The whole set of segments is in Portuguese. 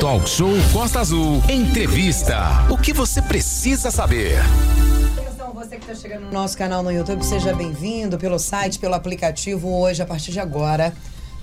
Talk Show Costa Azul. Entrevista. O que você precisa saber? Atenção, você que está chegando no nosso canal no YouTube, seja bem-vindo pelo site, pelo aplicativo. Hoje, a partir de agora,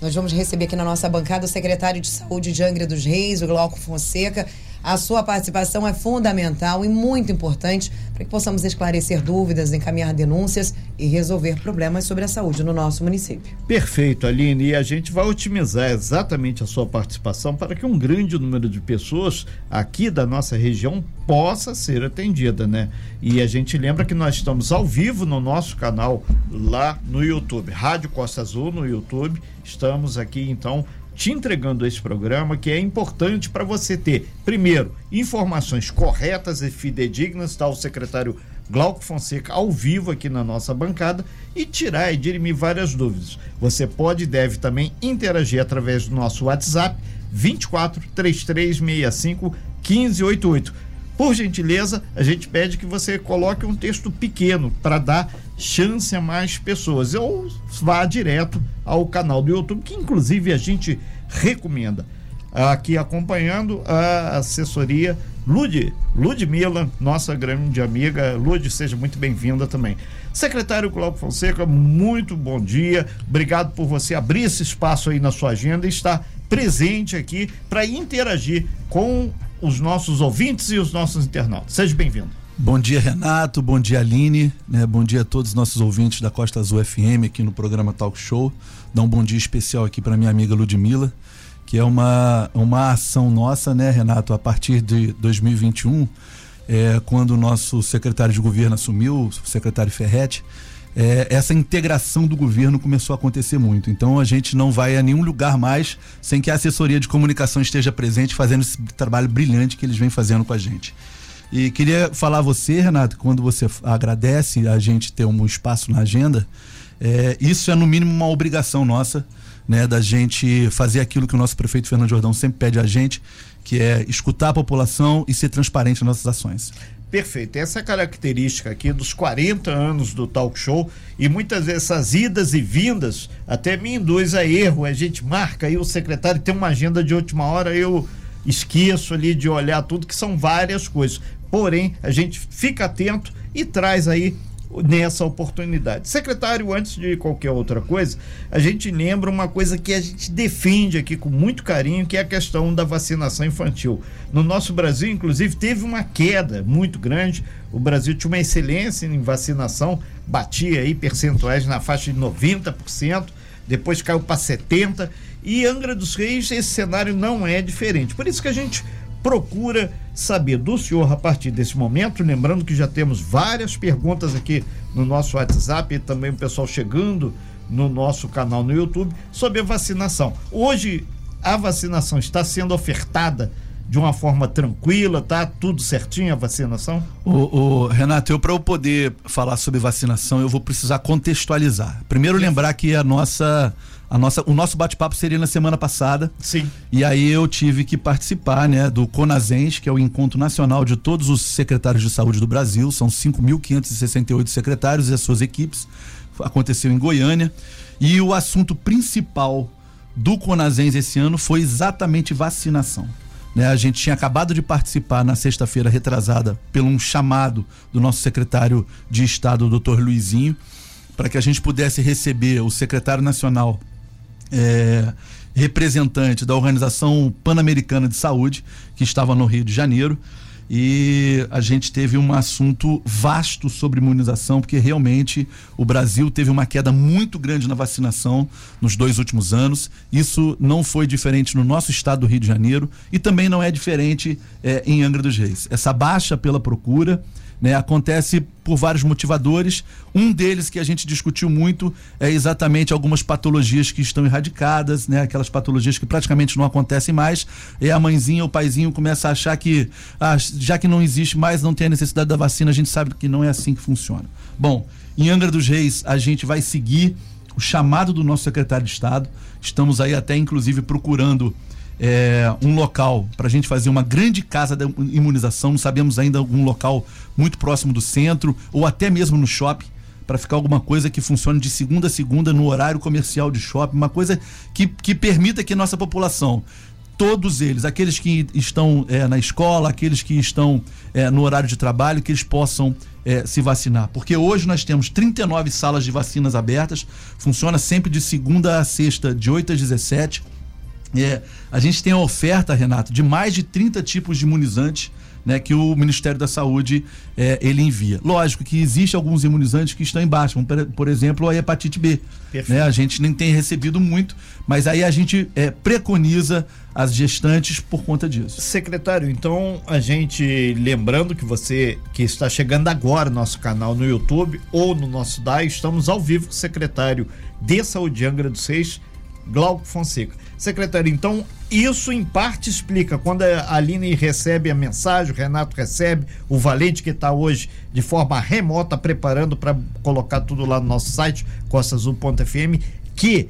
nós vamos receber aqui na nossa bancada o secretário de Saúde de Angra dos Reis, o Glauco Fonseca. A sua participação é fundamental e muito importante para que possamos esclarecer dúvidas, encaminhar denúncias e resolver problemas sobre a saúde no nosso município. Perfeito, Aline. E a gente vai otimizar exatamente a sua participação para que um grande número de pessoas aqui da nossa região possa ser atendida, né? E a gente lembra que nós estamos ao vivo no nosso canal lá no YouTube, Rádio Costa Azul no YouTube. Estamos aqui então te entregando esse programa que é importante para você ter, primeiro, informações corretas e fidedignas, está o secretário Glauco Fonseca ao vivo aqui na nossa bancada e tirar e dirimir várias dúvidas. Você pode e deve também interagir através do nosso WhatsApp 24 3365 1588. Por gentileza, a gente pede que você coloque um texto pequeno para dar chance a mais pessoas ou vá direto ao canal do YouTube, que inclusive a gente recomenda. Aqui acompanhando a assessoria Lud, Ludmila, nossa grande amiga. Lud, seja muito bem-vinda também. Secretário Cláudio Fonseca, muito bom dia. Obrigado por você abrir esse espaço aí na sua agenda e estar presente aqui para interagir com os nossos ouvintes e os nossos internautas. Seja bem-vindo. Bom dia, Renato. Bom dia, Aline. Né? Bom dia a todos os nossos ouvintes da Costa Azul FM aqui no programa Talk Show. Dá um bom dia especial aqui para minha amiga Ludmila, que é uma, uma ação nossa, né, Renato, a partir de 2021, é, quando o nosso secretário de governo assumiu, o secretário Ferretti, é, essa integração do governo começou a acontecer muito. Então a gente não vai a nenhum lugar mais sem que a assessoria de comunicação esteja presente fazendo esse trabalho brilhante que eles vêm fazendo com a gente. E queria falar a você, Renato, quando você agradece a gente ter um espaço na agenda, é, isso é no mínimo uma obrigação nossa, né, da gente fazer aquilo que o nosso prefeito Fernando Jordão sempre pede a gente, que é escutar a população e ser transparente nas nossas ações. Perfeito. Essa característica aqui dos 40 anos do talk show e muitas vezes essas idas e vindas até me induz a erro. A gente marca aí o secretário tem uma agenda de última hora, eu esqueço ali de olhar tudo, que são várias coisas. Porém, a gente fica atento e traz aí nessa oportunidade. Secretário, antes de qualquer outra coisa, a gente lembra uma coisa que a gente defende aqui com muito carinho, que é a questão da vacinação infantil. No nosso Brasil, inclusive, teve uma queda muito grande. O Brasil tinha uma excelência em vacinação, batia aí percentuais na faixa de 90%, depois caiu para 70%, e Angra dos Reis esse cenário não é diferente. Por isso que a gente procura saber do senhor a partir desse momento. Lembrando que já temos várias perguntas aqui no nosso WhatsApp e também o pessoal chegando no nosso canal no YouTube sobre a vacinação. Hoje a vacinação está sendo ofertada de uma forma tranquila, tá tudo certinho a vacinação? O, o Renato, eu para eu poder falar sobre vacinação, eu vou precisar contextualizar. Primeiro lembrar que a nossa a nossa, o nosso bate-papo seria na semana passada. Sim. E aí eu tive que participar, né, do CONASENS, que é o encontro nacional de todos os secretários de saúde do Brasil. São 5.568 secretários e as suas equipes. Aconteceu em Goiânia. E o assunto principal do CONASENS esse ano foi exatamente vacinação. Né, a gente tinha acabado de participar na sexta-feira retrasada pelo um chamado do nosso secretário de Estado, o doutor Luizinho, para que a gente pudesse receber o secretário nacional é, representante da Organização Pan-Americana de Saúde, que estava no Rio de Janeiro. E a gente teve um assunto vasto sobre imunização, porque realmente o Brasil teve uma queda muito grande na vacinação nos dois últimos anos. Isso não foi diferente no nosso estado do Rio de Janeiro e também não é diferente é, em Angra dos Reis. Essa baixa pela procura né? Acontece por vários motivadores. Um deles que a gente discutiu muito é exatamente algumas patologias que estão erradicadas, né? Aquelas patologias que praticamente não acontecem mais. E a mãezinha ou o paizinho começa a achar que, ah, já que não existe mais, não tem a necessidade da vacina, a gente sabe que não é assim que funciona. Bom, em Angra dos Reis, a gente vai seguir o chamado do nosso secretário de Estado. Estamos aí até, inclusive, procurando é, um local para a gente fazer uma grande casa de imunização. Não sabemos ainda algum local muito próximo do centro ou até mesmo no shopping para ficar alguma coisa que funcione de segunda a segunda no horário comercial de shopping, uma coisa que, que permita que nossa população todos eles, aqueles que estão é, na escola, aqueles que estão é, no horário de trabalho, que eles possam é, se vacinar. Porque hoje nós temos 39 salas de vacinas abertas, funciona sempre de segunda a sexta, de 8 às 17. É, a gente tem a oferta, Renato, de mais de 30 tipos de imunizantes né, que o Ministério da Saúde é, ele envia. Lógico que existe alguns imunizantes que estão embaixo, por, por exemplo, a hepatite B. Né? A gente nem tem recebido muito, mas aí a gente é, preconiza as gestantes por conta disso. Secretário, então a gente lembrando que você que está chegando agora no nosso canal no YouTube ou no nosso DAI, estamos ao vivo com o secretário de Saúde de Angra dos Reis, Glauco Fonseca. Secretário, então isso em parte explica quando a Aline recebe a mensagem, o Renato recebe, o Valente que está hoje de forma remota preparando para colocar tudo lá no nosso site costaazul.fm que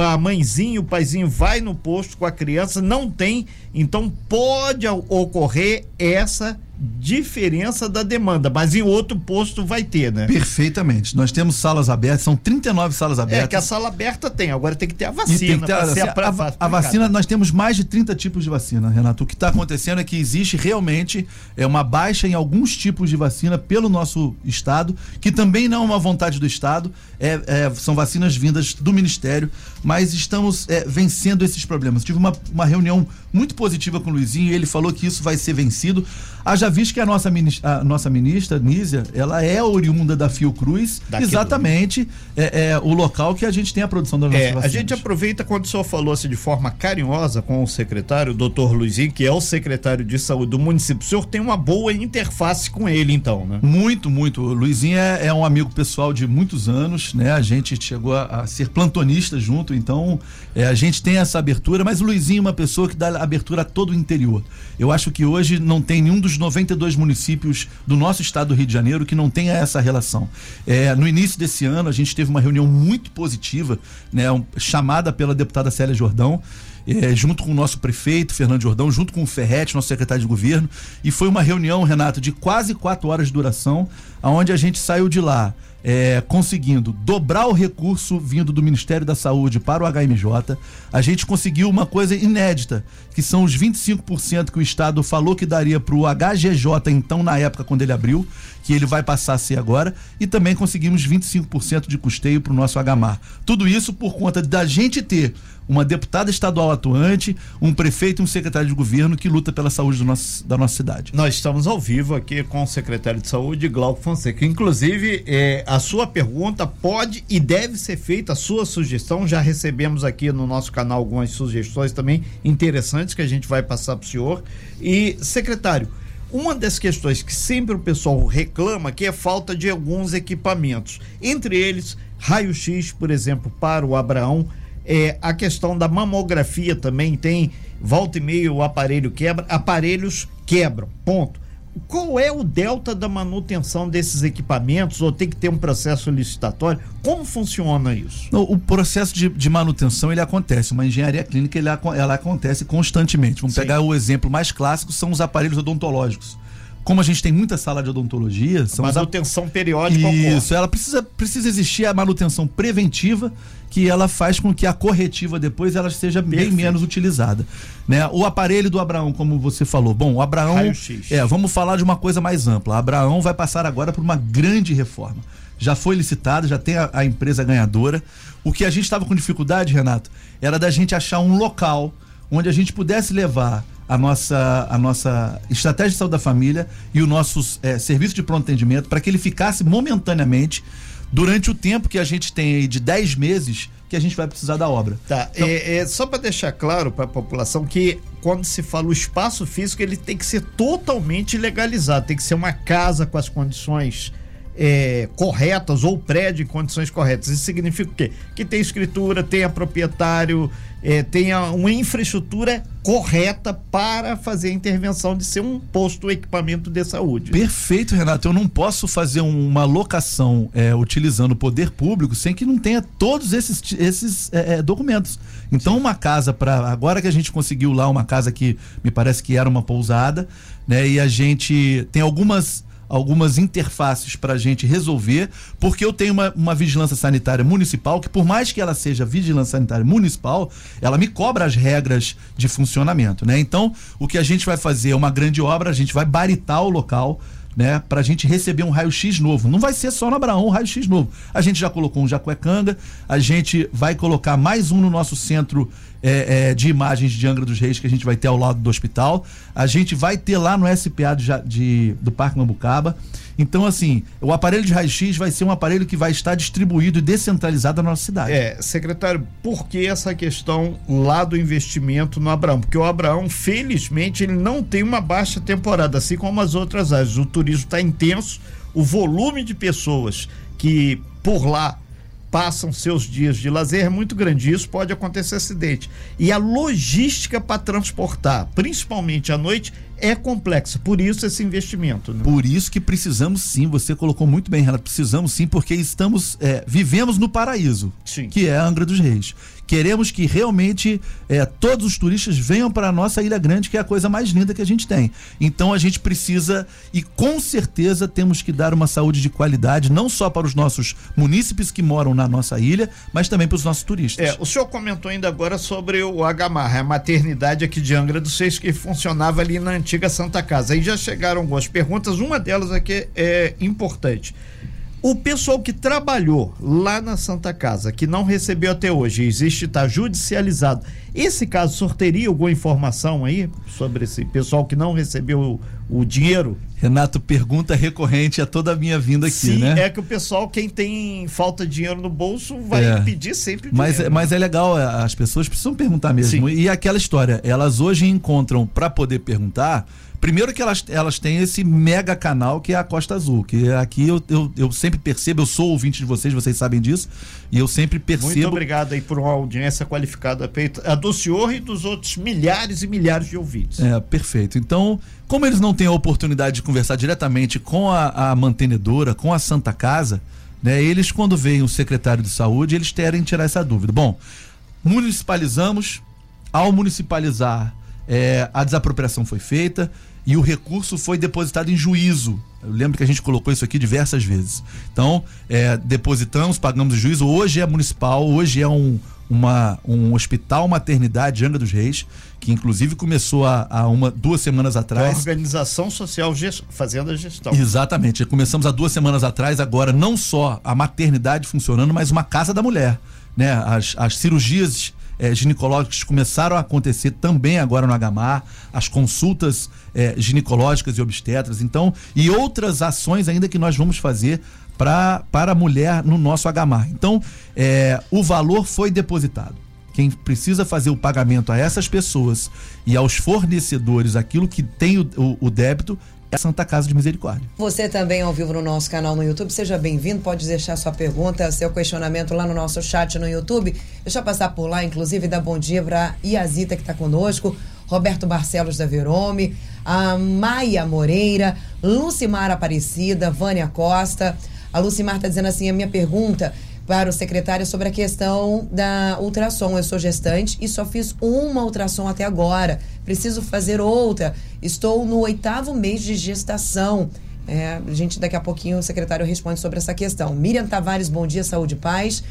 a mãezinha, o paizinho vai no posto com a criança, não tem, então pode ocorrer essa diferença da demanda, mas em outro posto vai ter, né? Perfeitamente. Nós temos salas abertas, são 39 salas abertas. É que a sala aberta tem, agora tem que ter a vacina. Ter, assim, a, a, a, vacina, nós temos mais de 30 tipos de vacina, Renato. O que está acontecendo é que existe realmente é uma baixa em alguns tipos de vacina pelo nosso estado, que também não é uma vontade do estado, é, é são vacinas vindas do Ministério, mas estamos é, vencendo esses problemas. Tive uma, uma reunião muito positiva com o Luizinho e ele falou que isso vai ser vencido. Haja visto que a nossa ministra, a nossa ministra, Nízia, ela é oriunda da Fiocruz, Daquilo. exatamente é, é, o local que a gente tem a produção da nossa é, A gente aproveita quando o senhor falou assim de forma carinhosa com o secretário, o doutor Luizinho, que é o secretário de saúde do município. O senhor tem uma boa interface com ele, então, né? Muito, muito. O Luizinho é, é um amigo pessoal de muitos anos, né? A gente chegou a, a ser plantonista junto, então é, a gente tem essa abertura, mas o Luizinho é uma pessoa que dá abertura a todo o interior. Eu acho que hoje não tem nenhum dos 92 municípios do nosso estado do Rio de Janeiro que não tenha essa relação. É, no início desse ano, a gente teve uma reunião muito positiva, né, chamada pela deputada Célia Jordão. É, junto com o nosso prefeito, Fernando Jordão, junto com o Ferretti, nosso secretário de governo. E foi uma reunião, Renato, de quase quatro horas de duração, aonde a gente saiu de lá é, conseguindo dobrar o recurso vindo do Ministério da Saúde para o HMJ. A gente conseguiu uma coisa inédita, que são os 25% que o Estado falou que daria para o HGJ, então, na época, quando ele abriu, que ele vai passar a ser agora, e também conseguimos 25% de custeio para o nosso HMAR. Tudo isso por conta da gente ter uma deputada estadual atuante, um prefeito e um secretário de governo que luta pela saúde nosso, da nossa cidade. Nós estamos ao vivo aqui com o secretário de saúde, Glauco Fonseca. Inclusive, é, a sua pergunta pode e deve ser feita, a sua sugestão. Já recebemos aqui no nosso canal algumas sugestões também interessantes que a gente vai passar para o senhor. E, secretário, uma das questões que sempre o pessoal reclama que é falta de alguns equipamentos. Entre eles, raio-x, por exemplo, para o Abraão é, a questão da mamografia também tem, volta e meia o aparelho quebra, aparelhos quebram, ponto. Qual é o delta da manutenção desses equipamentos ou tem que ter um processo licitatório? Como funciona isso? O processo de, de manutenção ele acontece, uma engenharia clínica ele, ela acontece constantemente. Vamos Sim. pegar o exemplo mais clássico, são os aparelhos odontológicos como a gente tem muita sala de odontologia, são manutenção a... periódica. Isso, ela precisa, precisa existir a manutenção preventiva, que ela faz com que a corretiva depois ela seja Perfeito. bem menos utilizada. Né? O aparelho do Abraão, como você falou, bom, o Abraão. É, vamos falar de uma coisa mais ampla. O Abraão vai passar agora por uma grande reforma. Já foi licitado, já tem a, a empresa ganhadora. O que a gente estava com dificuldade, Renato, era da gente achar um local onde a gente pudesse levar a nossa, a nossa estratégia de saúde da família e o nosso é, serviço de pronto atendimento para que ele ficasse momentaneamente durante o tempo que a gente tem aí de 10 meses que a gente vai precisar da obra. Tá, então, é, é, só para deixar claro para a população que quando se fala o espaço físico, ele tem que ser totalmente legalizado, tem que ser uma casa com as condições é, corretas ou prédio em condições corretas. Isso significa o quê? Que tem escritura, tenha proprietário, é, tenha uma infraestrutura correta para fazer a intervenção de ser um posto equipamento de saúde. Perfeito, Renato. Eu não posso fazer uma locação é, utilizando o poder público sem que não tenha todos esses, esses é, é documentos. Então, Sim. uma casa para agora que a gente conseguiu lá uma casa que me parece que era uma pousada, né? E a gente tem algumas algumas interfaces para a gente resolver, porque eu tenho uma, uma vigilância sanitária municipal que, por mais que ela seja vigilância sanitária municipal, ela me cobra as regras de funcionamento, né? Então, o que a gente vai fazer é uma grande obra, a gente vai baritar o local né, para a gente receber um raio-x novo. Não vai ser só no Abraão um raio-x novo. A gente já colocou um Jacuecanga, a gente vai colocar mais um no nosso centro é, é, de imagens de Angra dos Reis que a gente vai ter ao lado do hospital. A gente vai ter lá no SPA de, de, do Parque Mambucaba. Então, assim, o aparelho de raio-x vai ser um aparelho que vai estar distribuído e descentralizado na nossa cidade. É, secretário, por que essa questão lá do investimento no Abraão? Porque o Abraão, felizmente, ele não tem uma baixa temporada, assim como as outras áreas. O turismo está intenso, o volume de pessoas que por lá passam seus dias de lazer é muito grande. Isso pode acontecer acidente. E a logística para transportar, principalmente à noite, é complexa. Por isso esse investimento. Né? Por isso que precisamos sim. Você colocou muito bem, Renato. Precisamos sim, porque estamos é, vivemos no paraíso, sim. que é a Angra dos Reis. Queremos que realmente é, todos os turistas venham para a nossa Ilha Grande, que é a coisa mais linda que a gente tem. Então a gente precisa e com certeza temos que dar uma saúde de qualidade, não só para os nossos munícipes que moram na nossa ilha, mas também para os nossos turistas. É, o senhor comentou ainda agora sobre o Agamar, a maternidade aqui de Angra dos Reis que funcionava ali na antiga Santa Casa. Aí já chegaram algumas perguntas, uma delas aqui é importante. O pessoal que trabalhou lá na Santa Casa, que não recebeu até hoje, existe, está judicializado. Esse caso sorteria alguma informação aí sobre esse pessoal que não recebeu o, o dinheiro? Renato, pergunta recorrente a toda a minha vinda aqui, Sim, né? é que o pessoal, quem tem falta de dinheiro no bolso, vai é. pedir sempre mas, dinheiro. Mas é legal, é, as pessoas precisam perguntar mesmo. Sim. E aquela história, elas hoje encontram para poder perguntar Primeiro que elas, elas têm esse mega canal que é a Costa Azul, que aqui eu, eu, eu sempre percebo, eu sou ouvinte de vocês, vocês sabem disso, e eu sempre percebo. Muito obrigado aí por uma audiência qualificada a do senhor e dos outros milhares e milhares de ouvintes. É, perfeito. Então, como eles não têm a oportunidade de conversar diretamente com a, a mantenedora, com a Santa Casa, né, eles, quando veem o secretário de saúde, eles querem tirar essa dúvida. Bom, municipalizamos, ao municipalizar, é, a desapropriação foi feita, e o recurso foi depositado em juízo. Eu lembro que a gente colocou isso aqui diversas vezes. Então, é, depositamos, pagamos o juízo. Hoje é municipal, hoje é um, uma, um hospital maternidade Angra dos Reis, que inclusive começou há, há uma, duas semanas atrás. A organização social gest... fazendo a gestão. Exatamente. Começamos há duas semanas atrás, agora não só a maternidade funcionando, mas uma casa da mulher. Né? As, as cirurgias é, começaram a acontecer também agora no Agamar, as consultas é, ginecológicas e obstetras, então, e outras ações ainda que nós vamos fazer pra, para a mulher no nosso Agamar. Então, é, o valor foi depositado. Quem precisa fazer o pagamento a essas pessoas e aos fornecedores aquilo que tem o, o, o débito a Santa Casa de Misericórdia. Você também ao vivo no nosso canal no YouTube, seja bem-vindo, pode deixar sua pergunta, seu questionamento lá no nosso chat no YouTube. Deixa eu passar por lá, inclusive, dar bom dia para Iazita que está conosco, Roberto Barcelos da Verome, a Maia Moreira, Lucimar Aparecida, Vânia Costa. A Lucimar está dizendo assim: a minha pergunta para o secretário sobre a questão da ultrassom. Eu sou gestante e só fiz uma ultrassom até agora. Preciso fazer outra. Estou no oitavo mês de gestação. É, a gente, daqui a pouquinho, o secretário responde sobre essa questão. Miriam Tavares, bom dia, saúde e paz.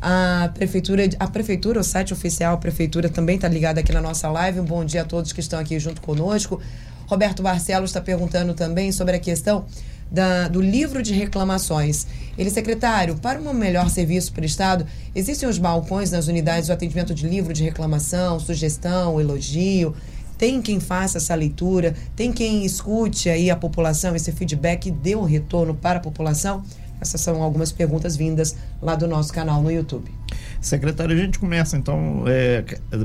A prefeitura, a prefeitura, o site oficial, a prefeitura também está ligada aqui na nossa live. Um bom dia a todos que estão aqui junto conosco. Roberto Barcelos está perguntando também sobre a questão da, do livro de reclamações. Ele, secretário, para um melhor serviço prestado, existem os balcões nas unidades do atendimento de livro de reclamação, sugestão, elogio. Tem quem faça essa leitura, tem quem escute aí a população, esse feedback e dê um retorno para a população? Essas são algumas perguntas vindas lá do nosso canal no YouTube. Secretário, a gente começa então é,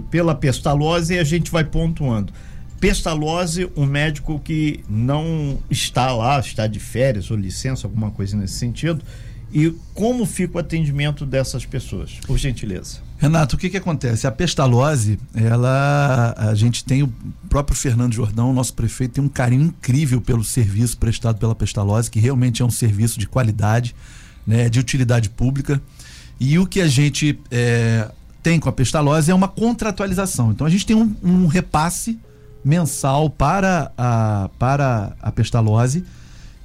pela pestalose e a gente vai pontuando. Pestalose, um médico que não está lá, está de férias ou licença, alguma coisa nesse sentido. E como fica o atendimento dessas pessoas, por gentileza? Renato, o que, que acontece? A pestalose, ela. A gente tem o próprio Fernando Jordão, nosso prefeito, tem um carinho incrível pelo serviço prestado pela pestalose, que realmente é um serviço de qualidade, né, de utilidade pública. E o que a gente é, tem com a pestalose é uma contratualização. Então a gente tem um, um repasse mensal para a, para a pestalose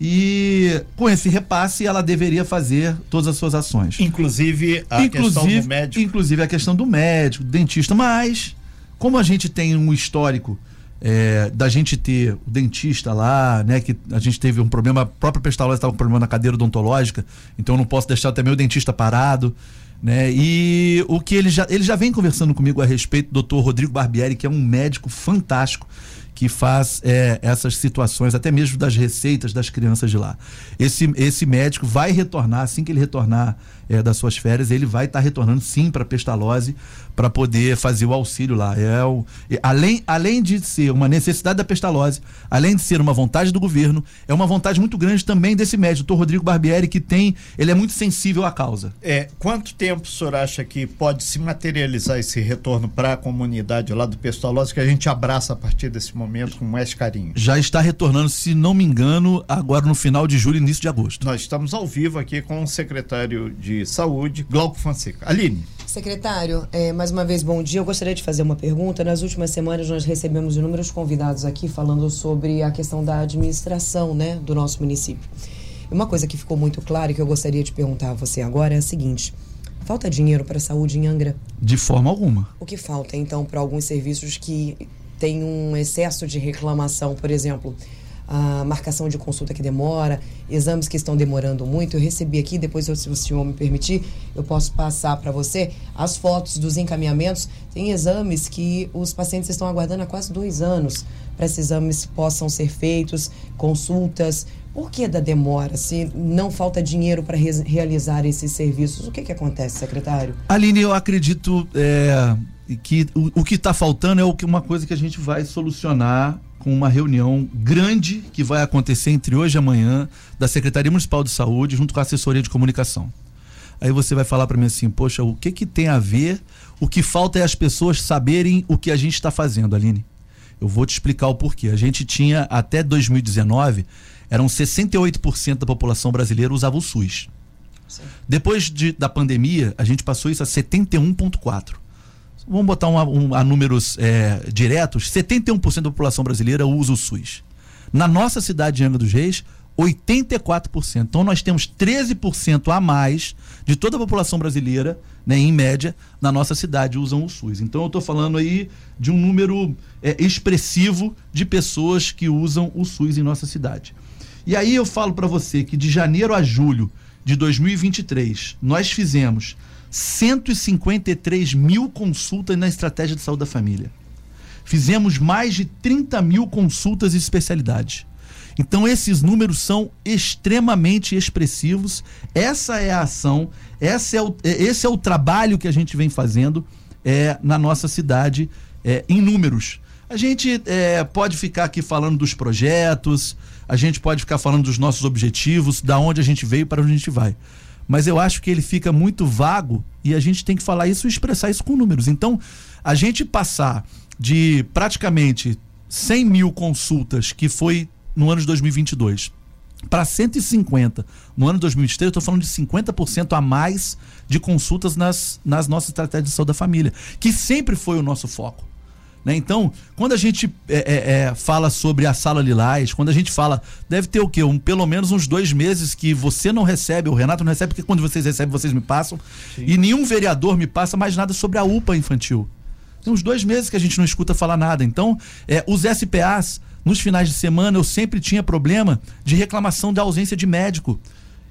E com esse repasse, ela deveria fazer todas as suas ações. Inclusive a questão do médico. Inclusive a questão do médico, do dentista. Mas, como a gente tem um histórico é, da gente ter o dentista lá, né? Que a gente teve um problema, a própria Pestalozzi estava com um problema na cadeira odontológica, então eu não posso deixar também o dentista parado. Né? E o que ele já, ele já vem conversando comigo a respeito, doutor Rodrigo Barbieri, que é um médico fantástico que faz é, essas situações, até mesmo das receitas das crianças de lá. Esse, esse médico vai retornar, assim que ele retornar é, das suas férias, ele vai estar tá retornando sim para Pestalozzi para poder fazer o auxílio lá. É o, além, além de ser uma necessidade da Pestalozzi, além de ser uma vontade do governo, é uma vontade muito grande também desse médico, doutor Rodrigo Barbieri, que tem, ele é muito sensível à causa. É, quanto tempo o senhor acha que pode se materializar esse retorno para a comunidade lá do Pestalozzi, que a gente abraça a partir desse momento com mais carinho? Já está retornando, se não me engano, agora no final de julho, início de agosto. Nós estamos ao vivo aqui com o secretário de Saúde, Glauco Fonseca. Aline. Secretário, é, mais uma vez, bom dia. Eu gostaria de fazer uma pergunta. Nas últimas semanas, nós recebemos inúmeros convidados aqui falando sobre a questão da administração né, do nosso município. Uma coisa que ficou muito clara e que eu gostaria de perguntar a você agora é a seguinte: falta dinheiro para a saúde em Angra? De forma alguma. O que falta, então, para alguns serviços que têm um excesso de reclamação, por exemplo? a marcação de consulta que demora, exames que estão demorando muito. Eu recebi aqui, depois, se o senhor me permitir, eu posso passar para você as fotos dos encaminhamentos. Tem exames que os pacientes estão aguardando há quase dois anos para esses exames possam ser feitos, consultas. Por que da demora? Se não falta dinheiro para re realizar esses serviços, o que, que acontece, secretário? Aline, eu acredito é, que o, o que está faltando é o que, uma coisa que a gente vai solucionar com uma reunião grande que vai acontecer entre hoje e amanhã da Secretaria Municipal de Saúde junto com a assessoria de comunicação. Aí você vai falar para mim assim, poxa, o que que tem a ver? O que falta é as pessoas saberem o que a gente está fazendo, Aline. Eu vou te explicar o porquê. A gente tinha até 2019 eram 68% da população brasileira usava o SUS. Sim. Depois de, da pandemia, a gente passou isso a 71,4% vamos botar um, um, a números é, diretos, 71% da população brasileira usa o SUS. Na nossa cidade de Angra dos Reis, 84%. Então nós temos 13% a mais de toda a população brasileira, né, em média, na nossa cidade usam o SUS. Então eu estou falando aí de um número é, expressivo de pessoas que usam o SUS em nossa cidade. E aí eu falo para você que de janeiro a julho de 2023 nós fizemos 153 mil consultas na estratégia de saúde da família. Fizemos mais de 30 mil consultas e especialidades. Então, esses números são extremamente expressivos. Essa é a ação, essa é o, é, esse é o trabalho que a gente vem fazendo é, na nossa cidade é, em números. A gente é, pode ficar aqui falando dos projetos, a gente pode ficar falando dos nossos objetivos, da onde a gente veio para onde a gente vai mas eu acho que ele fica muito vago e a gente tem que falar isso e expressar isso com números. Então, a gente passar de praticamente 100 mil consultas, que foi no ano de 2022, para 150 no ano de 2023, eu estou falando de 50% a mais de consultas nas, nas nossas estratégias de saúde da família, que sempre foi o nosso foco. Né? Então, quando a gente é, é, é, fala sobre a sala Lilás, quando a gente fala, deve ter o quê? Um, pelo menos uns dois meses que você não recebe, o Renato não recebe, porque quando vocês recebem, vocês me passam. Sim. E nenhum vereador me passa mais nada sobre a UPA infantil. Tem uns dois meses que a gente não escuta falar nada. Então, é, os SPAs, nos finais de semana, eu sempre tinha problema de reclamação da ausência de médico.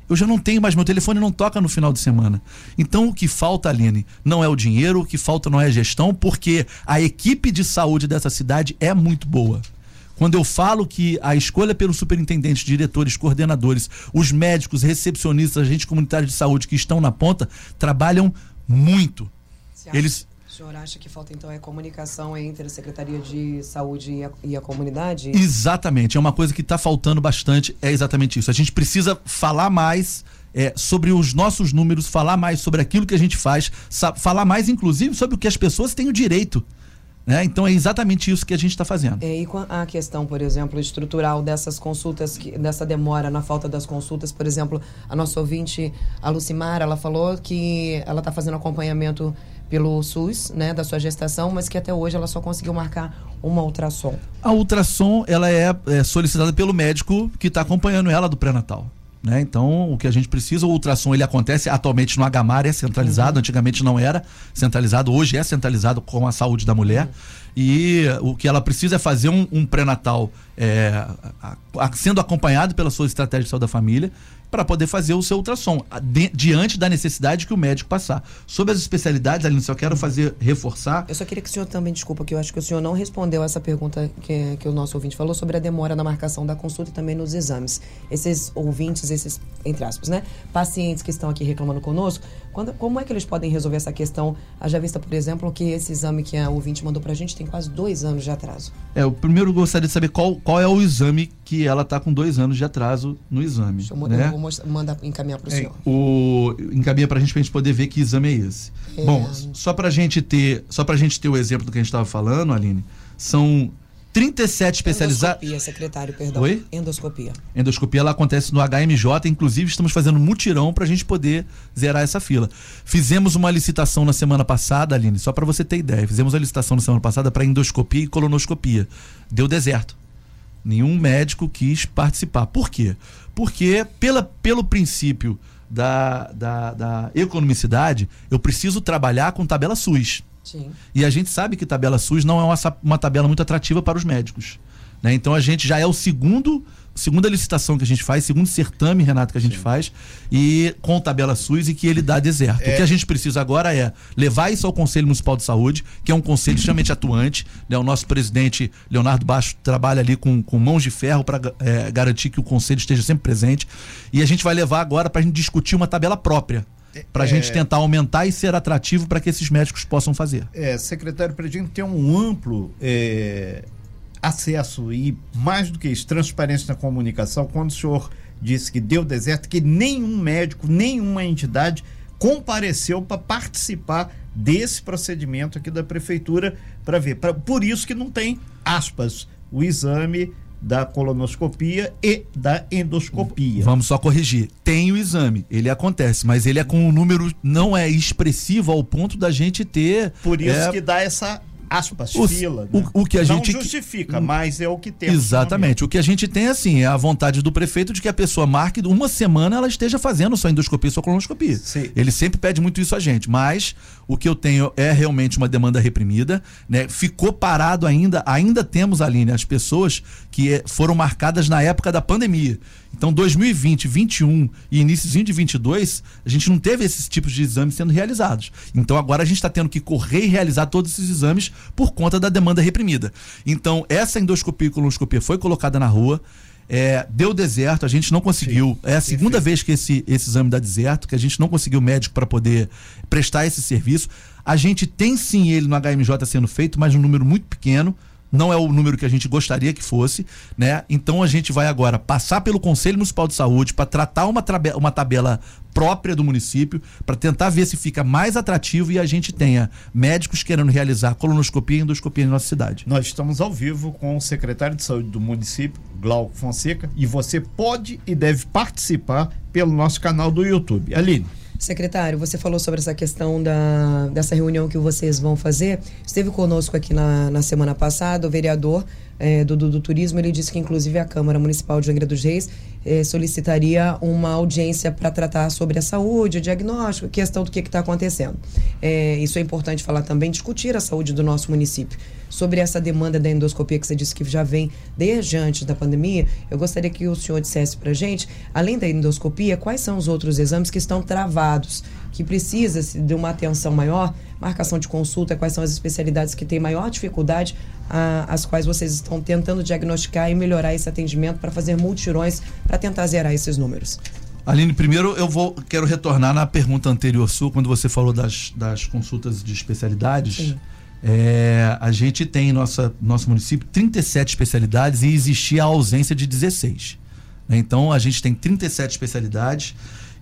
Eu já não tenho mais, meu telefone não toca no final de semana. Então o que falta, Aline, não é o dinheiro, o que falta não é a gestão, porque a equipe de saúde dessa cidade é muito boa. Quando eu falo que a escolha pelos superintendentes, diretores, coordenadores, os médicos, recepcionistas, agentes comunitários de saúde que estão na ponta, trabalham muito. Eles o senhor acha que falta então é comunicação entre a Secretaria de Saúde e a, e a comunidade? Exatamente, é uma coisa que está faltando bastante, é exatamente isso. A gente precisa falar mais é, sobre os nossos números, falar mais sobre aquilo que a gente faz, falar mais, inclusive, sobre o que as pessoas têm o direito. Né? Então é exatamente isso que a gente está fazendo. É, e a questão, por exemplo, estrutural dessas consultas, que, dessa demora na falta das consultas, por exemplo, a nossa ouvinte, a Lucimara, ela falou que ela está fazendo acompanhamento pelo SUS, né, da sua gestação, mas que até hoje ela só conseguiu marcar uma ultrassom. A ultrassom, ela é, é solicitada pelo médico que está acompanhando ela do pré-natal. Né? Então, o que a gente precisa, o ultrassom ele acontece atualmente no Agamar, é centralizado, uhum. antigamente não era centralizado, hoje é centralizado com a saúde da mulher. Uhum. E o que ela precisa é fazer um, um pré-natal é, sendo acompanhado pela sua estratégia de saúde da família para poder fazer o seu ultrassom, de, diante da necessidade que o médico passar. Sobre as especialidades, Aline, só quero fazer, reforçar. Eu só queria que o senhor também, desculpa, que eu acho que o senhor não respondeu essa pergunta que, que o nosso ouvinte falou sobre a demora na marcação da consulta e também nos exames. Esses ouvintes, esses, entre aspas, né? Pacientes que estão aqui reclamando conosco, quando, como é que eles podem resolver essa questão? Haja vista, por exemplo, que esse exame que a ouvinte mandou pra gente tem quase dois anos de atraso. É, o primeiro gostaria de saber qual, qual é o exame que ela está com dois anos de atraso no exame. Deixa eu, né? eu vou mostrar, mandar, encaminhar para o é, senhor. O, encaminha para a gente para a gente poder ver que exame é esse. É... Bom, só para gente ter, só para gente ter o exemplo do que a gente estava falando, Aline, são 37 especializados. Endoscopia, secretário, perdão. Oi? Endoscopia. Endoscopia ela acontece no HMJ, inclusive estamos fazendo mutirão para a gente poder zerar essa fila. Fizemos uma licitação na semana passada, Aline, só para você ter ideia. Fizemos a licitação na semana passada para endoscopia e colonoscopia. Deu deserto. Nenhum médico quis participar. Por quê? Porque, pela, pelo princípio da, da, da economicidade, eu preciso trabalhar com tabela SUS. Sim. E a gente sabe que tabela SUS não é uma, uma tabela muito atrativa para os médicos. Né? Então a gente já é o segundo segunda licitação que a gente faz, segundo certame, Renato, que a gente Sim. faz, e com tabela SUS e que ele dá deserto. É. O que a gente precisa agora é levar isso ao Conselho Municipal de Saúde, que é um conselho extremamente atuante. Né? O nosso presidente, Leonardo Baixo, trabalha ali com, com mãos de ferro para é, garantir que o conselho esteja sempre presente. E a gente vai levar agora para a gente discutir uma tabela própria para a é... gente tentar aumentar e ser atrativo para que esses médicos possam fazer. É, secretário, para a gente ter um amplo é, acesso e, mais do que isso, transparência na comunicação, quando o senhor disse que deu deserto, que nenhum médico, nenhuma entidade compareceu para participar desse procedimento aqui da prefeitura para ver. Pra, por isso que não tem, aspas, o exame da colonoscopia e da endoscopia. Vamos só corrigir. Tem o exame, ele acontece, mas ele é com um número não é expressivo ao ponto da gente ter. Por isso é... que dá essa aspas, o, fila. Né? o que a Não gente justifica, mas é o que temos. Exatamente. O que a gente tem, assim, é a vontade do prefeito de que a pessoa marque uma semana ela esteja fazendo sua endoscopia, sua colonoscopia. Sim. Ele sempre pede muito isso a gente, mas o que eu tenho é realmente uma demanda reprimida, né? Ficou parado ainda, ainda temos, Aline, as pessoas que eh, foram marcadas na época da pandemia. Então, 2020, 21 e iníciozinho de 22, a gente não teve esses tipos de exames sendo realizados. Então, agora a gente está tendo que correr e realizar todos esses exames por conta da demanda reprimida. Então, essa endoscopia e colonoscopia foi colocada na rua. É, deu deserto, a gente não conseguiu. Sim, é a segunda vez que esse, esse exame dá deserto, que a gente não conseguiu médico para poder prestar esse serviço. A gente tem sim ele no HMJ sendo feito, mas um número muito pequeno não é o número que a gente gostaria que fosse, né? Então a gente vai agora passar pelo Conselho Municipal de Saúde para tratar uma, uma tabela própria do município, para tentar ver se fica mais atrativo e a gente tenha médicos querendo realizar colonoscopia e endoscopia em nossa cidade. Nós estamos ao vivo com o secretário de Saúde do município, Glauco Fonseca, e você pode e deve participar pelo nosso canal do YouTube. Aline. Secretário, você falou sobre essa questão da, dessa reunião que vocês vão fazer. Esteve conosco aqui na, na semana passada o vereador é, do, do, do, Turismo. Ele disse que, inclusive, a Câmara Municipal de Angra dos Reis é, solicitaria uma audiência para tratar sobre a saúde, o diagnóstico, questão do que está acontecendo. É, isso é importante falar também, discutir a saúde do nosso município sobre essa demanda da endoscopia que você disse que já vem desde antes da pandemia, eu gostaria que o senhor dissesse para gente, além da endoscopia, quais são os outros exames que estão travados, que precisa de uma atenção maior, marcação de consulta, quais são as especialidades que têm maior dificuldade, a, as quais vocês estão tentando diagnosticar e melhorar esse atendimento para fazer multirões para tentar zerar esses números. Aline, primeiro eu vou quero retornar na pergunta anterior sua, quando você falou das, das consultas de especialidades. É, a gente tem em nossa, nosso município 37 especialidades e existia a ausência de 16. Né? Então a gente tem 37 especialidades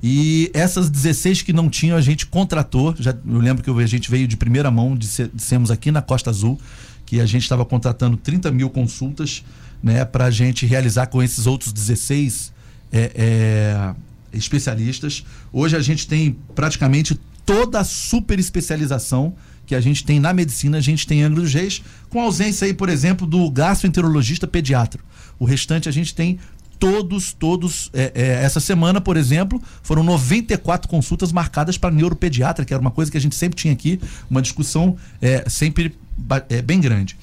e essas 16 que não tinham a gente contratou. Já, eu lembro que a gente veio de primeira mão, dissemos aqui na Costa Azul, que a gente estava contratando 30 mil consultas né, para a gente realizar com esses outros 16 é, é, especialistas. Hoje a gente tem praticamente toda a super especialização que a gente tem na medicina, a gente tem em Angra dos Reis, com ausência aí, por exemplo, do gastroenterologista pediatra. O restante a gente tem todos, todos. É, é, essa semana, por exemplo, foram 94 consultas marcadas para neuropediatra, que era uma coisa que a gente sempre tinha aqui, uma discussão é, sempre é, bem grande.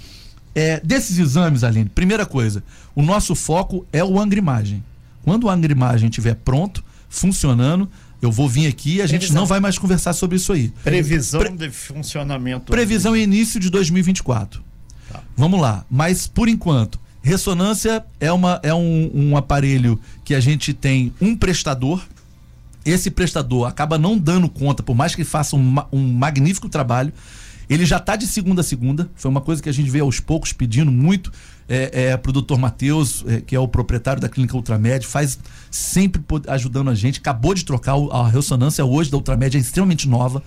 É, desses exames, Aline, primeira coisa, o nosso foco é o Angra Imagem. Quando o Angra Imagem estiver pronto, funcionando, eu vou vir aqui e a gente não vai mais conversar sobre isso aí. Previsão Pre de funcionamento. Previsão início de 2024. Tá. Vamos lá. Mas, por enquanto, ressonância é, uma, é um, um aparelho que a gente tem um prestador. Esse prestador acaba não dando conta, por mais que faça um, um magnífico trabalho. Ele já está de segunda a segunda. Foi uma coisa que a gente veio aos poucos pedindo muito é, é, para o doutor Matheus, é, que é o proprietário da clínica Ultramed, faz sempre ajudando a gente. Acabou de trocar a ressonância hoje da Ultramed, é extremamente nova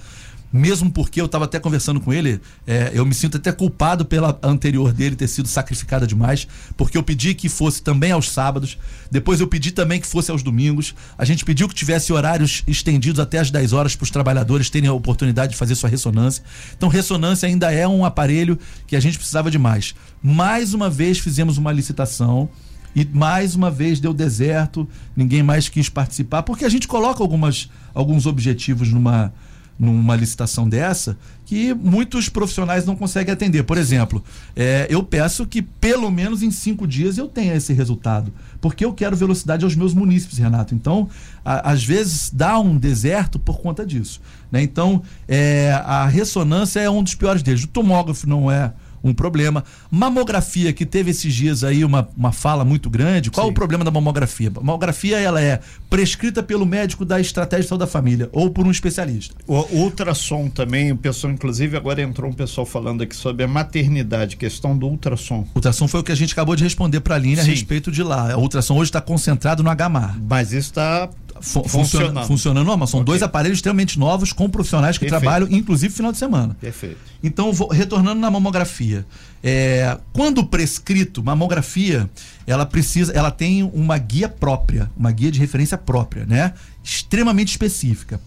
mesmo porque eu estava até conversando com ele, é, eu me sinto até culpado pela anterior dele ter sido sacrificada demais, porque eu pedi que fosse também aos sábados, depois eu pedi também que fosse aos domingos, a gente pediu que tivesse horários estendidos até as 10 horas para os trabalhadores terem a oportunidade de fazer sua ressonância. Então, ressonância ainda é um aparelho que a gente precisava demais. Mais uma vez fizemos uma licitação. E mais uma vez deu deserto, ninguém mais quis participar, porque a gente coloca algumas, alguns objetivos numa, numa licitação dessa que muitos profissionais não conseguem atender. Por exemplo, é, eu peço que pelo menos em cinco dias eu tenha esse resultado, porque eu quero velocidade aos meus munícipes, Renato. Então, a, às vezes dá um deserto por conta disso. Né? Então, é, a ressonância é um dos piores deles. O tomógrafo não é um problema. Mamografia, que teve esses dias aí uma, uma fala muito grande. Qual Sim. o problema da mamografia? Mamografia ela é prescrita pelo médico da estratégia de saúde da família ou por um especialista. O ultrassom também, o pessoal, inclusive, agora entrou um pessoal falando aqui sobre a maternidade, questão do ultrassom. Ultrassom foi o que a gente acabou de responder para a Aline a respeito de lá. O ultrassom hoje está concentrado no HMAR. Mas isso está funcionando. Funcionando, não, mas são okay. dois aparelhos extremamente novos com profissionais que Perfeito. trabalham, inclusive, final de semana. Perfeito. Então, vou, retornando na mamografia. É, quando prescrito, mamografia, ela precisa, ela tem uma guia própria, uma guia de referência própria, né? Extremamente específica.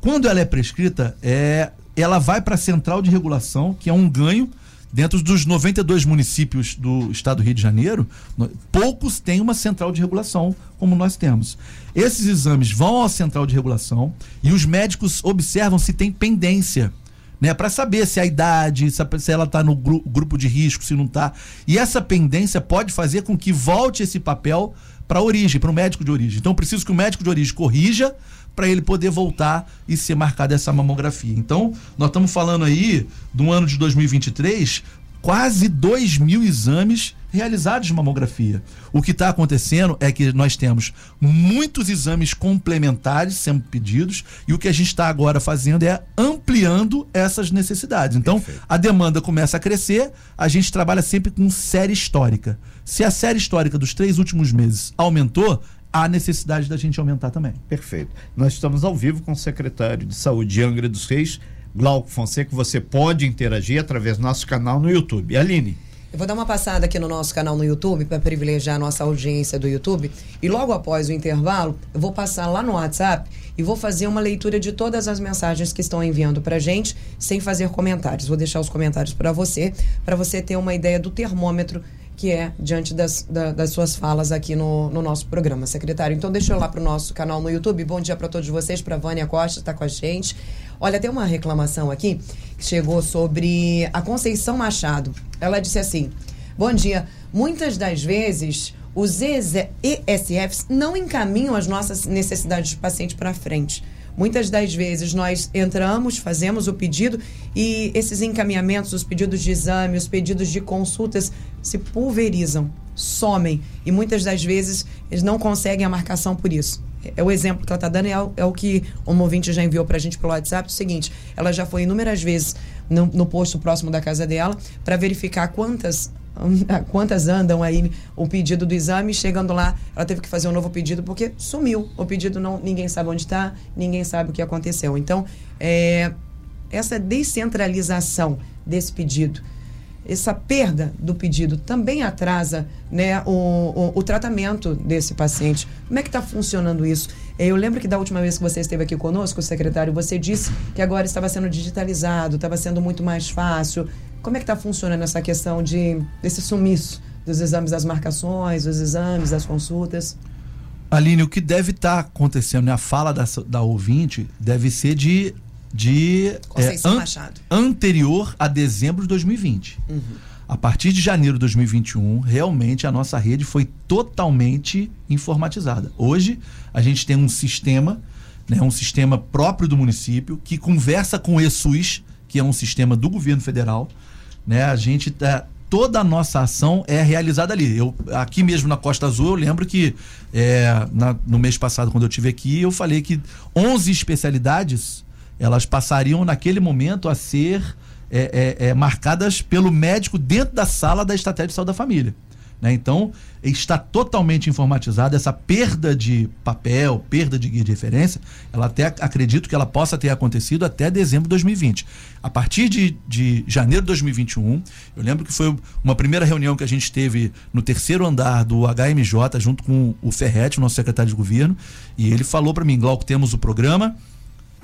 Quando ela é prescrita, é, ela vai para a central de regulação, que é um ganho Dentro dos 92 municípios do estado do Rio de Janeiro, poucos têm uma central de regulação como nós temos. Esses exames vão à central de regulação e os médicos observam se tem pendência. Né, para saber se a idade, se ela está no gru grupo de risco, se não está. E essa pendência pode fazer com que volte esse papel para a origem, para o médico de origem. Então, preciso que o médico de origem corrija para ele poder voltar e ser marcada essa mamografia. Então, nós estamos falando aí do ano de 2023, quase 2 mil exames realizados de mamografia. O que está acontecendo é que nós temos muitos exames complementares sendo pedidos e o que a gente está agora fazendo é ampliando essas necessidades. Então, Perfeito. a demanda começa a crescer, a gente trabalha sempre com série histórica. Se a série histórica dos três últimos meses aumentou, há necessidade da gente aumentar também. Perfeito. Nós estamos ao vivo com o secretário de Saúde de Angra dos Reis, Glauco Fonseca. Você pode interagir através do nosso canal no YouTube. Aline. Eu vou dar uma passada aqui no nosso canal no YouTube para privilegiar a nossa audiência do YouTube. E logo após o intervalo, eu vou passar lá no WhatsApp e vou fazer uma leitura de todas as mensagens que estão enviando para gente, sem fazer comentários. Vou deixar os comentários para você, para você ter uma ideia do termômetro que é diante das, da, das suas falas aqui no, no nosso programa, secretário. Então, deixa eu lá para o nosso canal no YouTube. Bom dia para todos vocês, para Vânia Costa, está com a gente. Olha, tem uma reclamação aqui que chegou sobre a Conceição Machado. Ela disse assim: Bom dia. Muitas das vezes os ESFs não encaminham as nossas necessidades de paciente para frente. Muitas das vezes nós entramos, fazemos o pedido e esses encaminhamentos, os pedidos de exame, os pedidos de consultas se pulverizam, somem e muitas das vezes eles não conseguem a marcação por isso. É o exemplo que ela está dando, é o, é o que o ouvinte já enviou para a gente pelo WhatsApp. É o seguinte: ela já foi inúmeras vezes no, no posto próximo da casa dela para verificar quantas quantas andam aí o pedido do exame, chegando lá, ela teve que fazer um novo pedido porque sumiu. O pedido não, ninguém sabe onde está, ninguém sabe o que aconteceu. Então, é, essa descentralização desse pedido essa perda do pedido também atrasa né, o, o, o tratamento desse paciente. Como é que está funcionando isso? Eu lembro que da última vez que você esteve aqui conosco, secretário, você disse que agora estava sendo digitalizado, estava sendo muito mais fácil. Como é que está funcionando essa questão de desse sumiço dos exames das marcações, dos exames, das consultas? Aline, o que deve estar tá acontecendo, né? a fala da, da ouvinte deve ser de de é, an anterior a dezembro de 2020. Uhum. A partir de janeiro de 2021, realmente a nossa rede foi totalmente informatizada. Hoje, a gente tem um sistema, né, um sistema próprio do município, que conversa com o ESUS, que é um sistema do governo federal. Né, a gente tá, toda a nossa ação é realizada ali. Eu, aqui mesmo na Costa Azul, eu lembro que é, na, no mês passado, quando eu tive aqui, eu falei que 11 especialidades elas passariam naquele momento a ser é, é, é, marcadas pelo médico dentro da sala da estratégia de saúde da família. Né? Então, está totalmente informatizada essa perda de papel, perda de guia de referência, ela até acredito que ela possa ter acontecido até dezembro de 2020. A partir de, de janeiro de 2021, eu lembro que foi uma primeira reunião que a gente teve no terceiro andar do HMJ, junto com o Ferret, nosso secretário de governo, e ele falou para mim, Glauco, temos o programa,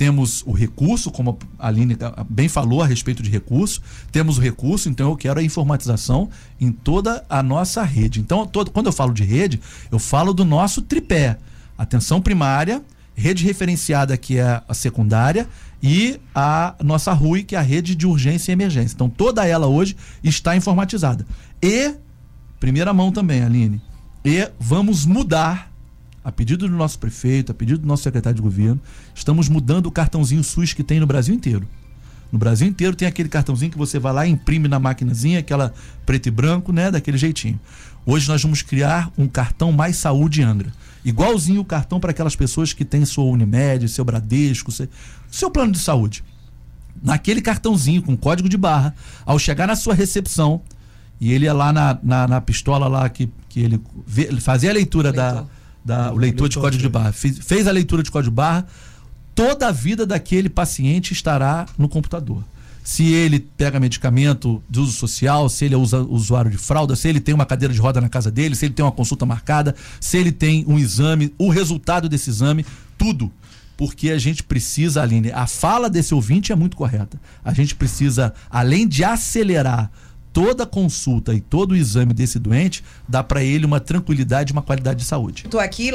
temos o recurso, como a Aline bem falou a respeito de recurso, temos o recurso, então eu quero a informatização em toda a nossa rede. Então, todo, quando eu falo de rede, eu falo do nosso tripé: atenção primária, rede referenciada, que é a secundária, e a nossa RUI, que é a rede de urgência e emergência. Então, toda ela hoje está informatizada. E, primeira mão também, Aline, e vamos mudar a pedido do nosso prefeito, a pedido do nosso secretário de governo, estamos mudando o cartãozinho SUS que tem no Brasil inteiro. No Brasil inteiro tem aquele cartãozinho que você vai lá e imprime na maquinazinha, aquela preto e branco, né, daquele jeitinho. Hoje nós vamos criar um cartão Mais Saúde Angra. Igualzinho o cartão para aquelas pessoas que têm sua Unimed, seu Bradesco, seu, seu plano de saúde. Naquele cartãozinho com código de barra, ao chegar na sua recepção, e ele é lá na, na, na pistola lá que, que ele, vê, ele fazia a leitura da da, o leitor de código de barra, fez, fez a leitura de código de barra, toda a vida daquele paciente estará no computador. Se ele pega medicamento de uso social, se ele é usa, usuário de fralda, se ele tem uma cadeira de roda na casa dele, se ele tem uma consulta marcada, se ele tem um exame, o resultado desse exame, tudo. Porque a gente precisa, Aline, a fala desse ouvinte é muito correta. A gente precisa, além de acelerar toda consulta e todo o exame desse doente dá para ele uma tranquilidade, uma qualidade de saúde. Estou aqui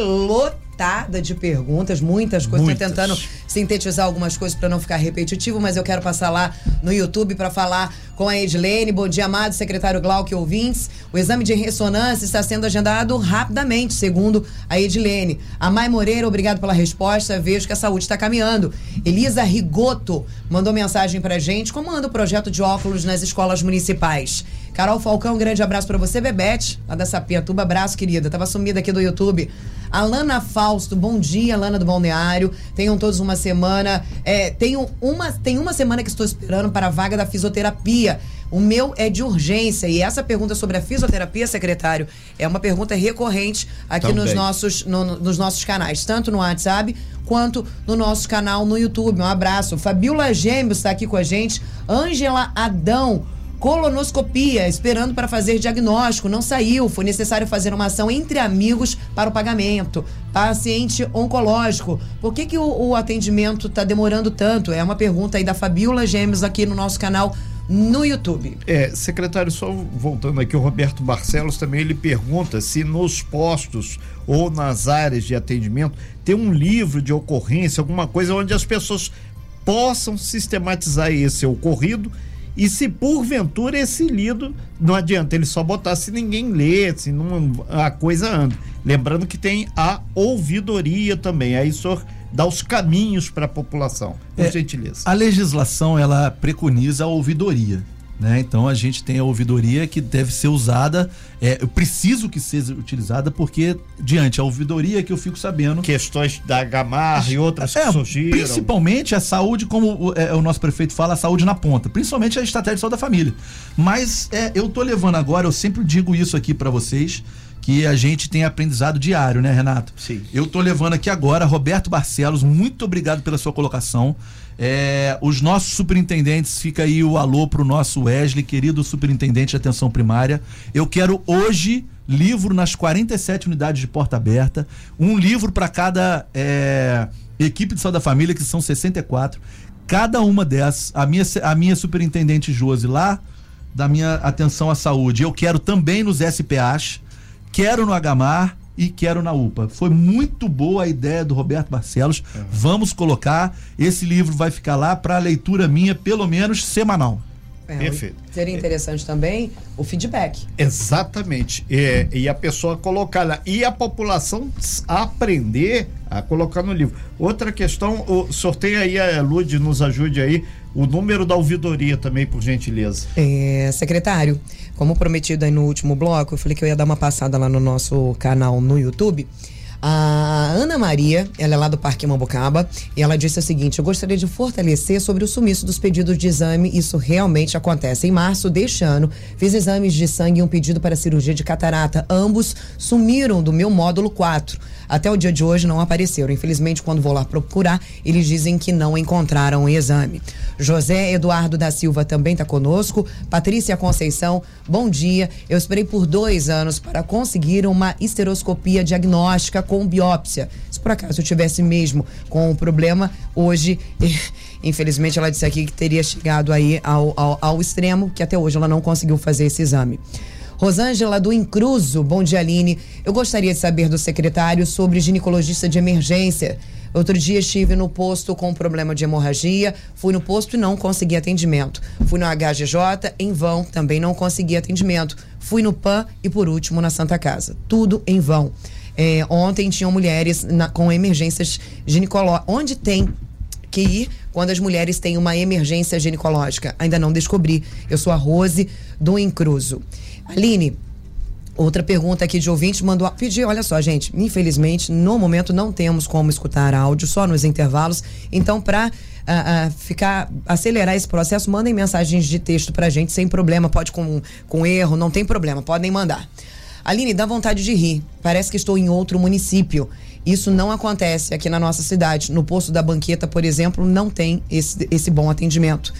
lotada de perguntas, muitas coisas. Estou tentando sintetizar algumas coisas para não ficar repetitivo, mas eu quero passar lá no YouTube para falar com a Edilene. Bom dia, amado secretário Glauque ouvintes. O exame de ressonância está sendo agendado rapidamente, segundo a Edilene. A Mai Moreira, obrigado pela resposta. Vejo que a saúde está caminhando. Elisa Rigoto mandou mensagem para gente. Como anda o projeto de óculos nas escolas municipais? Carol Falcão, um grande abraço para você, Bebete, lá da Sapiatuba. Abraço, querida. Tava sumida aqui do YouTube. Alana Fausto, bom dia, Alana do Balneário. Tenham todos uma semana. É, tenho uma, tem uma semana que estou esperando para a vaga da fisioterapia. O meu é de urgência. E essa pergunta sobre a fisioterapia, secretário, é uma pergunta recorrente aqui nos nossos, no, nos nossos canais, tanto no WhatsApp quanto no nosso canal no YouTube. Um abraço. Fabiola Gêmeos está aqui com a gente. Ângela Adão colonoscopia, esperando para fazer diagnóstico, não saiu. Foi necessário fazer uma ação entre amigos para o pagamento. Paciente oncológico. Por que, que o, o atendimento está demorando tanto? É uma pergunta aí da Fabiola Gêmeos aqui no nosso canal no YouTube. É, secretário, só voltando aqui, o Roberto Barcelos também ele pergunta se nos postos ou nas áreas de atendimento tem um livro de ocorrência, alguma coisa onde as pessoas possam sistematizar esse ocorrido e se porventura esse lido, não adianta ele só botar se ninguém lê, se não, a coisa anda. Lembrando que tem a ouvidoria também. Aí o senhor dá os caminhos para a população. Por é, gentileza. A legislação ela preconiza a ouvidoria. Né? Então a gente tem a ouvidoria que deve ser usada, é, eu preciso que seja utilizada, porque diante a ouvidoria que eu fico sabendo. Questões da Gamarra e outras é, que surgiram. Principalmente a saúde, como é, o nosso prefeito fala, a saúde na ponta, principalmente a estratégia de saúde da família. Mas é, eu tô levando agora, eu sempre digo isso aqui para vocês que a gente tem aprendizado diário, né, Renato? Sim. Eu tô levando aqui agora Roberto Barcelos, muito obrigado pela sua colocação. É, os nossos superintendentes, fica aí o alô pro nosso Wesley, querido superintendente de atenção primária. Eu quero hoje livro nas 47 unidades de porta aberta, um livro para cada é, equipe de saúde da família, que são 64. Cada uma dessas, a minha, a minha superintendente Josi lá, da minha atenção à saúde, eu quero também nos SPAs, quero no Agamar e quero na UPA. Foi muito boa a ideia do Roberto Barcelos. Uhum. Vamos colocar. Esse livro vai ficar lá para leitura minha, pelo menos semanal. É, Perfeito. Seria interessante é. também o feedback. Exatamente. É, e a pessoa colocar lá. E a população aprender a colocar no livro. Outra questão, o sorteio aí, a Lud nos ajude aí, o número da ouvidoria também, por gentileza. É, secretário, como prometido aí no último bloco, eu falei que eu ia dar uma passada lá no nosso canal no YouTube. A Ana Maria, ela é lá do Parque Mambucaba, e ela disse o seguinte: Eu gostaria de fortalecer sobre o sumiço dos pedidos de exame. Isso realmente acontece. Em março deste ano, fiz exames de sangue e um pedido para cirurgia de catarata. Ambos sumiram do meu módulo 4. Até o dia de hoje não apareceram. Infelizmente, quando vou lá procurar, eles dizem que não encontraram o exame. José Eduardo da Silva também está conosco. Patrícia Conceição, bom dia. Eu esperei por dois anos para conseguir uma esteroscopia diagnóstica com biópsia. Se por acaso eu tivesse mesmo com o problema, hoje. Infelizmente, ela disse aqui que teria chegado aí ao, ao, ao extremo, que até hoje ela não conseguiu fazer esse exame. Rosângela do Incruso, bom dia, Aline. Eu gostaria de saber do secretário sobre ginecologista de emergência. Outro dia estive no posto com problema de hemorragia, fui no posto e não consegui atendimento. Fui no HGJ, em vão, também não consegui atendimento. Fui no PAN e por último na Santa Casa. Tudo em vão. É, ontem tinham mulheres na, com emergências ginecológicas. Onde tem que ir quando as mulheres têm uma emergência ginecológica? Ainda não descobri. Eu sou a Rose do Incruso. Aline, outra pergunta aqui de ouvinte mandou pedir, olha só, gente, infelizmente, no momento não temos como escutar áudio, só nos intervalos. Então, para uh, uh, ficar acelerar esse processo, mandem mensagens de texto pra gente sem problema, pode com, com erro, não tem problema, podem mandar. Aline, dá vontade de rir. Parece que estou em outro município. Isso não acontece aqui na nossa cidade. No posto da banqueta, por exemplo, não tem esse, esse bom atendimento.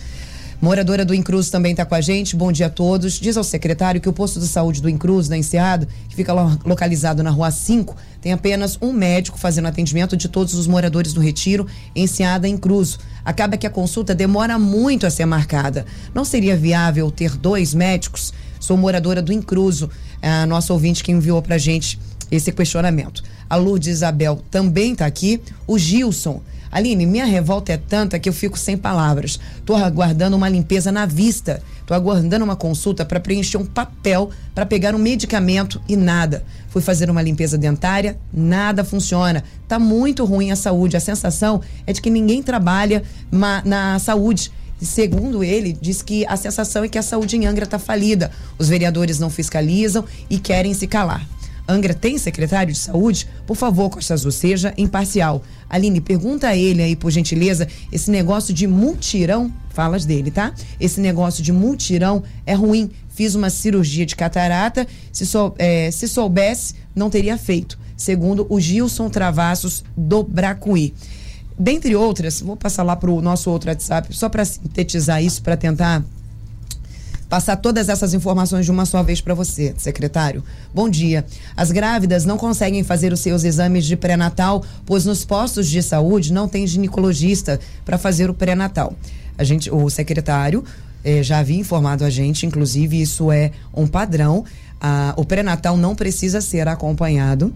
Moradora do Incruz também está com a gente. Bom dia a todos. Diz ao secretário que o posto de saúde do Incruz, na Enseado, que fica localizado na rua 5, tem apenas um médico fazendo atendimento de todos os moradores do Retiro, Enseada em Cruz. Acaba que a consulta demora muito a ser marcada. Não seria viável ter dois médicos? Sou moradora do Incruso, a nossa ouvinte que enviou para a gente esse questionamento. A Lourdes Isabel também está aqui. O Gilson Aline, minha revolta é tanta que eu fico sem palavras. Tô aguardando uma limpeza na vista. Tô aguardando uma consulta para preencher um papel para pegar um medicamento e nada. Fui fazer uma limpeza dentária, nada funciona. Tá muito ruim a saúde. A sensação é de que ninguém trabalha na saúde. Segundo ele, diz que a sensação é que a saúde em Angra está falida. Os vereadores não fiscalizam e querem se calar. Angra tem secretário de saúde? Por favor, Costa Azul, seja imparcial. Aline, pergunta a ele aí, por gentileza, esse negócio de multirão, falas dele, tá? Esse negócio de multirão é ruim. Fiz uma cirurgia de catarata, se, sou, é, se soubesse, não teria feito. Segundo o Gilson Travassos do Bracuí. Dentre outras, vou passar lá para o nosso outro WhatsApp, só para sintetizar isso, para tentar passar todas essas informações de uma só vez para você, secretário. Bom dia. As grávidas não conseguem fazer os seus exames de pré-natal, pois nos postos de saúde não tem ginecologista para fazer o pré-natal. A gente, o secretário eh, já havia informado a gente, inclusive isso é um padrão. Ah, o pré-natal não precisa ser acompanhado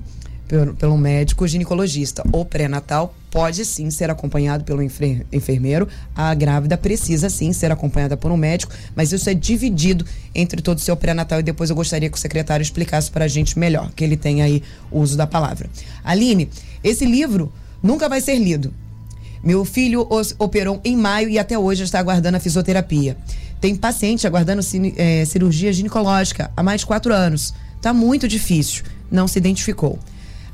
pelo, pelo médico ginecologista. O pré-natal pode sim ser acompanhado pelo enfermeiro. A grávida precisa sim ser acompanhada por um médico, mas isso é dividido entre todo o seu pré-natal e depois eu gostaria que o secretário explicasse para a gente melhor, que ele tem aí o uso da palavra. Aline, esse livro nunca vai ser lido. Meu filho operou em maio e até hoje está aguardando a fisioterapia. Tem paciente aguardando é, cirurgia ginecológica há mais de quatro anos. Está muito difícil. Não se identificou.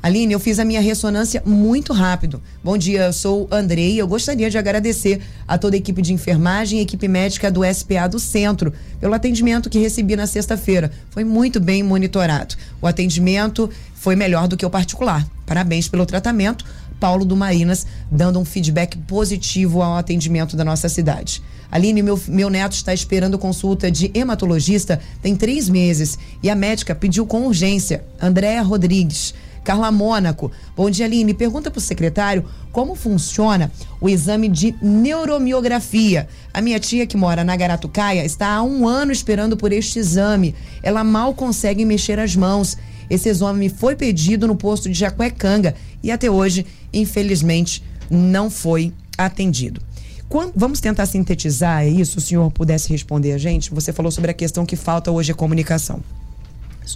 Aline, eu fiz a minha ressonância muito rápido. Bom dia, eu sou Andrei. Eu gostaria de agradecer a toda a equipe de enfermagem e equipe médica do SPA do Centro pelo atendimento que recebi na sexta-feira. Foi muito bem monitorado. O atendimento foi melhor do que o particular. Parabéns pelo tratamento. Paulo do Marinas dando um feedback positivo ao atendimento da nossa cidade. Aline, meu, meu neto está esperando consulta de hematologista tem três meses e a médica pediu com urgência. Andréa Rodrigues. Carla Mônaco. Bom dia, Aline. Pergunta para o secretário como funciona o exame de neuromiografia. A minha tia, que mora na Garatucaia, está há um ano esperando por este exame. Ela mal consegue mexer as mãos. Esse exame foi pedido no posto de Jacuecanga e até hoje, infelizmente, não foi atendido. Quando, vamos tentar sintetizar isso, se o senhor pudesse responder a gente. Você falou sobre a questão que falta hoje é comunicação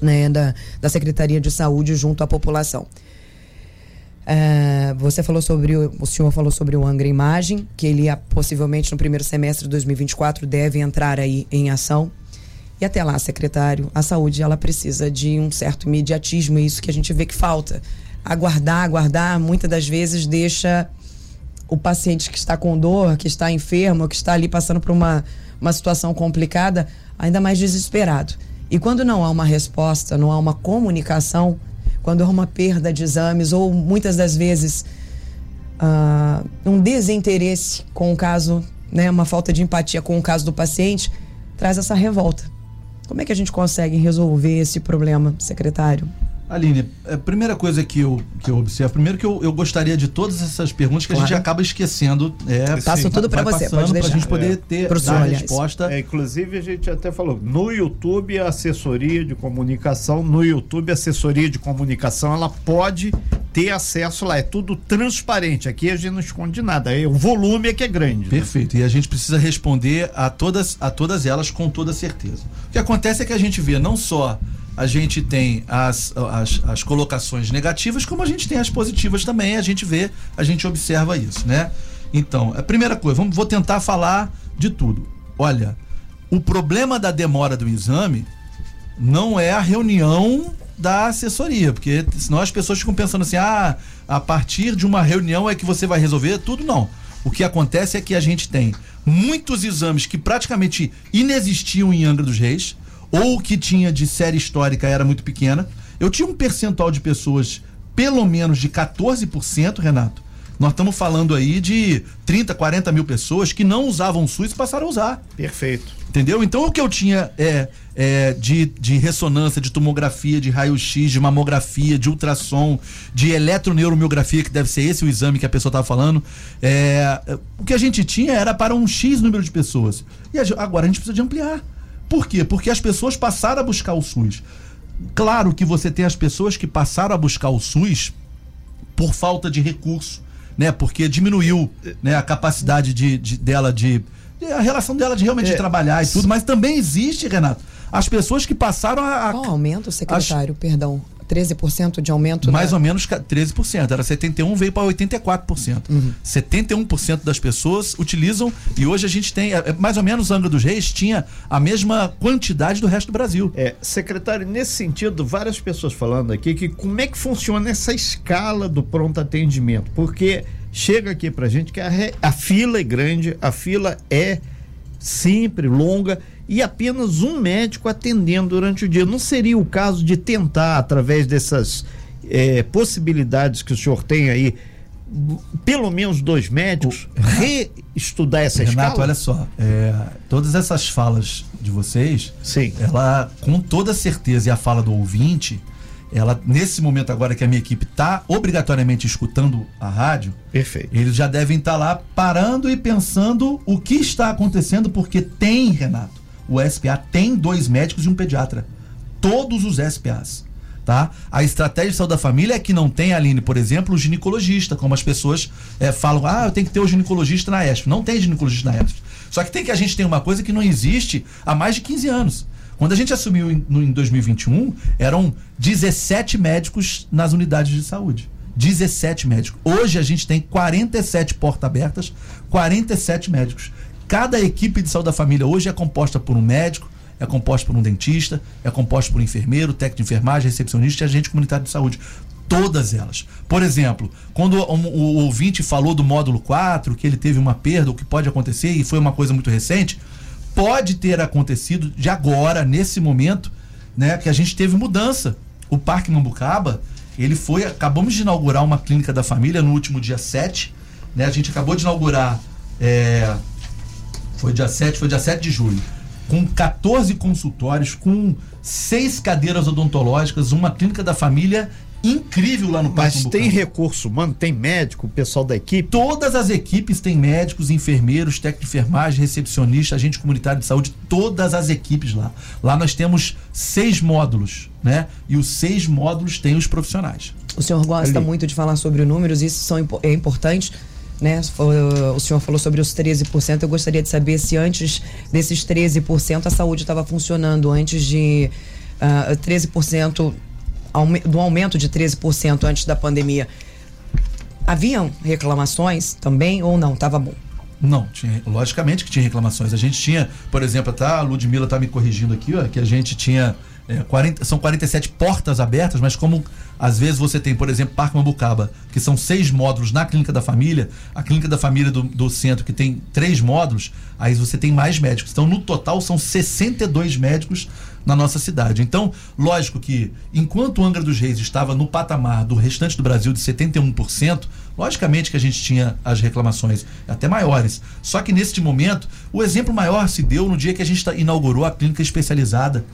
né, da, da Secretaria de Saúde junto à população. Uh, você falou sobre o, o senhor falou sobre o Angra Imagem, que ele possivelmente no primeiro semestre de 2024 deve entrar aí em ação. E até lá, secretário, a saúde ela precisa de um certo imediatismo, é isso que a gente vê que falta. Aguardar, aguardar, muitas das vezes deixa o paciente que está com dor, que está enfermo, que está ali passando por uma, uma situação complicada, ainda mais desesperado. E quando não há uma resposta, não há uma comunicação, quando há uma perda de exames ou muitas das vezes uh, um desinteresse com o caso, né, uma falta de empatia com o caso do paciente, traz essa revolta. Como é que a gente consegue resolver esse problema, secretário? Aline, a primeira coisa que eu, que eu observo, primeiro que eu, eu gostaria de todas essas perguntas que claro. a gente acaba esquecendo. É, Passo tudo para você, pode deixar. Pra gente poder é. ter Pro dar a resposta. É, inclusive, a gente até falou, no YouTube, a assessoria de comunicação, no YouTube, a assessoria de comunicação, ela pode ter acesso lá, é tudo transparente. Aqui a gente não esconde nada, é, o volume é que é grande. Né? Perfeito, né? e a gente precisa responder a todas, a todas elas com toda certeza. O que acontece é que a gente vê não só a gente tem as, as, as, colocações negativas, como a gente tem as positivas também. A gente vê, a gente observa isso, né? Então, a primeira coisa, vamos, vou tentar falar de tudo. Olha, o problema da demora do exame não é a reunião da assessoria, porque senão as pessoas ficam pensando assim: ah, a partir de uma reunião é que você vai resolver tudo. Não. O que acontece é que a gente tem muitos exames que praticamente inexistiam em Angra dos Reis ou que tinha de série histórica era muito pequena. Eu tinha um percentual de pessoas, pelo menos de 14%, Renato. Nós estamos falando aí de 30, 40 mil pessoas que não usavam o SUS e passaram a usar. Perfeito. Entendeu? Então o que eu tinha é, é de, de ressonância, de tomografia, de raio-x, de mamografia, de ultrassom, de eletroneuromiografia, que deve ser esse o exame que a pessoa estava falando. É, o que a gente tinha era para um X número de pessoas. E agora a gente precisa de ampliar. Por quê? Porque as pessoas passaram a buscar o SUS. Claro que você tem as pessoas que passaram a buscar o SUS por falta de recurso, né? Porque diminuiu né, a capacidade de, de dela de, a relação dela de realmente é, trabalhar e tudo, mas também existe, Renato, as pessoas que passaram a. a Qual aumento, secretário? As, Perdão. 13% de aumento? Mais da... ou menos 13%. Era 71%, veio para 84%. Uhum. 71% das pessoas utilizam e hoje a gente tem, é, mais ou menos, Angra dos Reis tinha a mesma quantidade do resto do Brasil. É, secretário, nesse sentido, várias pessoas falando aqui que como é que funciona essa escala do pronto atendimento? Porque chega aqui pra gente que a, a fila é grande, a fila é sempre longa e apenas um médico atendendo durante o dia. Não seria o caso de tentar, através dessas é, possibilidades que o senhor tem aí, pelo menos dois médicos, o, reestudar essa Renato, escala? olha só, é, todas essas falas de vocês, Sim. ela, com toda certeza, e a fala do ouvinte, ela nesse momento agora que a minha equipe está obrigatoriamente escutando a rádio, Perfeito. eles já devem estar tá lá parando e pensando o que está acontecendo, porque tem, Renato, o SPA tem dois médicos e um pediatra. Todos os SPAs. Tá? A estratégia de saúde da família é que não tem, Aline, por exemplo, o ginecologista, como as pessoas é, falam, ah, eu tenho que ter o ginecologista na ESP. Não tem ginecologista na ESP. Só que tem que a gente tem uma coisa que não existe há mais de 15 anos. Quando a gente assumiu em, no, em 2021, eram 17 médicos nas unidades de saúde. 17 médicos. Hoje a gente tem 47 portas abertas, 47 médicos. Cada equipe de saúde da família hoje é composta por um médico, é composta por um dentista, é composta por um enfermeiro, técnico de enfermagem, recepcionista e agente comunitário de saúde. Todas elas. Por exemplo, quando o, o, o ouvinte falou do módulo 4, que ele teve uma perda, o que pode acontecer, e foi uma coisa muito recente, pode ter acontecido de agora, nesse momento, né, que a gente teve mudança. O Parque Mambucaba, ele foi. Acabamos de inaugurar uma clínica da família no último dia 7. Né, a gente acabou de inaugurar. É, foi dia 7, foi dia 7 de julho. Com 14 consultórios, com seis cadeiras odontológicas, uma clínica da família incrível lá no Parque Mas tem recurso humano, tem médico, o pessoal da equipe? Todas as equipes têm médicos, enfermeiros, técnico de enfermagem, recepcionista, agente comunitário de saúde, todas as equipes lá. Lá nós temos seis módulos, né? E os seis módulos têm os profissionais. O senhor gosta Ali. muito de falar sobre números, isso são, é importante. Né? O senhor falou sobre os 13%. Eu gostaria de saber se antes desses 13% a saúde estava funcionando, antes de uh, ah, 13% do aumento de 13% antes da pandemia, haviam reclamações também ou não? Estava bom? Não, tinha, logicamente que tinha reclamações. A gente tinha, por exemplo, tá, a Ludmilla está me corrigindo aqui, ó, que a gente tinha é, 40, são 47 portas abertas, mas como às vezes você tem, por exemplo, Parque Mambucaba, que são seis módulos na Clínica da Família, a Clínica da Família do, do centro, que tem três módulos, aí você tem mais médicos. Então, no total, são 62 médicos na nossa cidade. Então, lógico que, enquanto Angra dos Reis estava no patamar do restante do Brasil de 71%, logicamente que a gente tinha as reclamações até maiores. Só que neste momento, o exemplo maior se deu no dia que a gente inaugurou a clínica especializada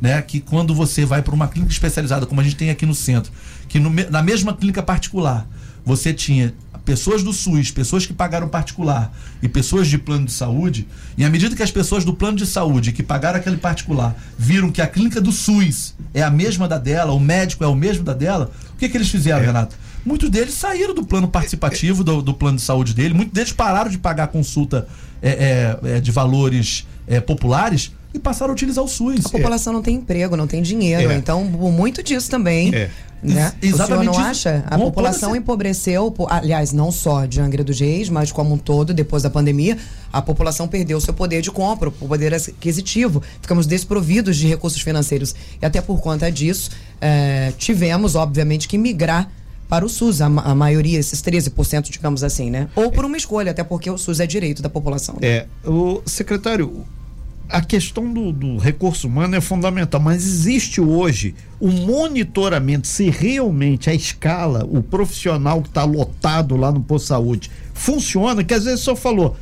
né? Que quando você vai para uma clínica especializada, como a gente tem aqui no centro, que no, na mesma clínica particular você tinha pessoas do SUS, pessoas que pagaram particular e pessoas de plano de saúde, e à medida que as pessoas do plano de saúde que pagaram aquele particular viram que a clínica do SUS é a mesma da dela, o médico é o mesmo da dela, o que, que eles fizeram, é. Renato? Muitos deles saíram do plano participativo do, do, plano de saúde dele, muitos deles pararam de pagar consulta é, é, é de valores é, populares e passaram a utilizar o SUS. A população não tem emprego, não tem dinheiro. É. Então, muito disso também. É. Né? Exatamente. O não acha? A população empobreceu, aliás, não só de Angra dos Reis, mas como um todo, depois da pandemia, a população perdeu seu poder de compra, o poder aquisitivo. Ficamos desprovidos de recursos financeiros. E até por conta disso, é, tivemos, obviamente, que migrar para o SUS, a, a, maioria, esses 13%, digamos assim, né? Ou por uma escolha, até porque o SUS é direito da população. Né? É, o secretário, a questão do, do, recurso humano é fundamental, mas existe hoje o monitoramento se realmente a escala, o profissional que está lotado lá no posto de saúde funciona, que às vezes só falou,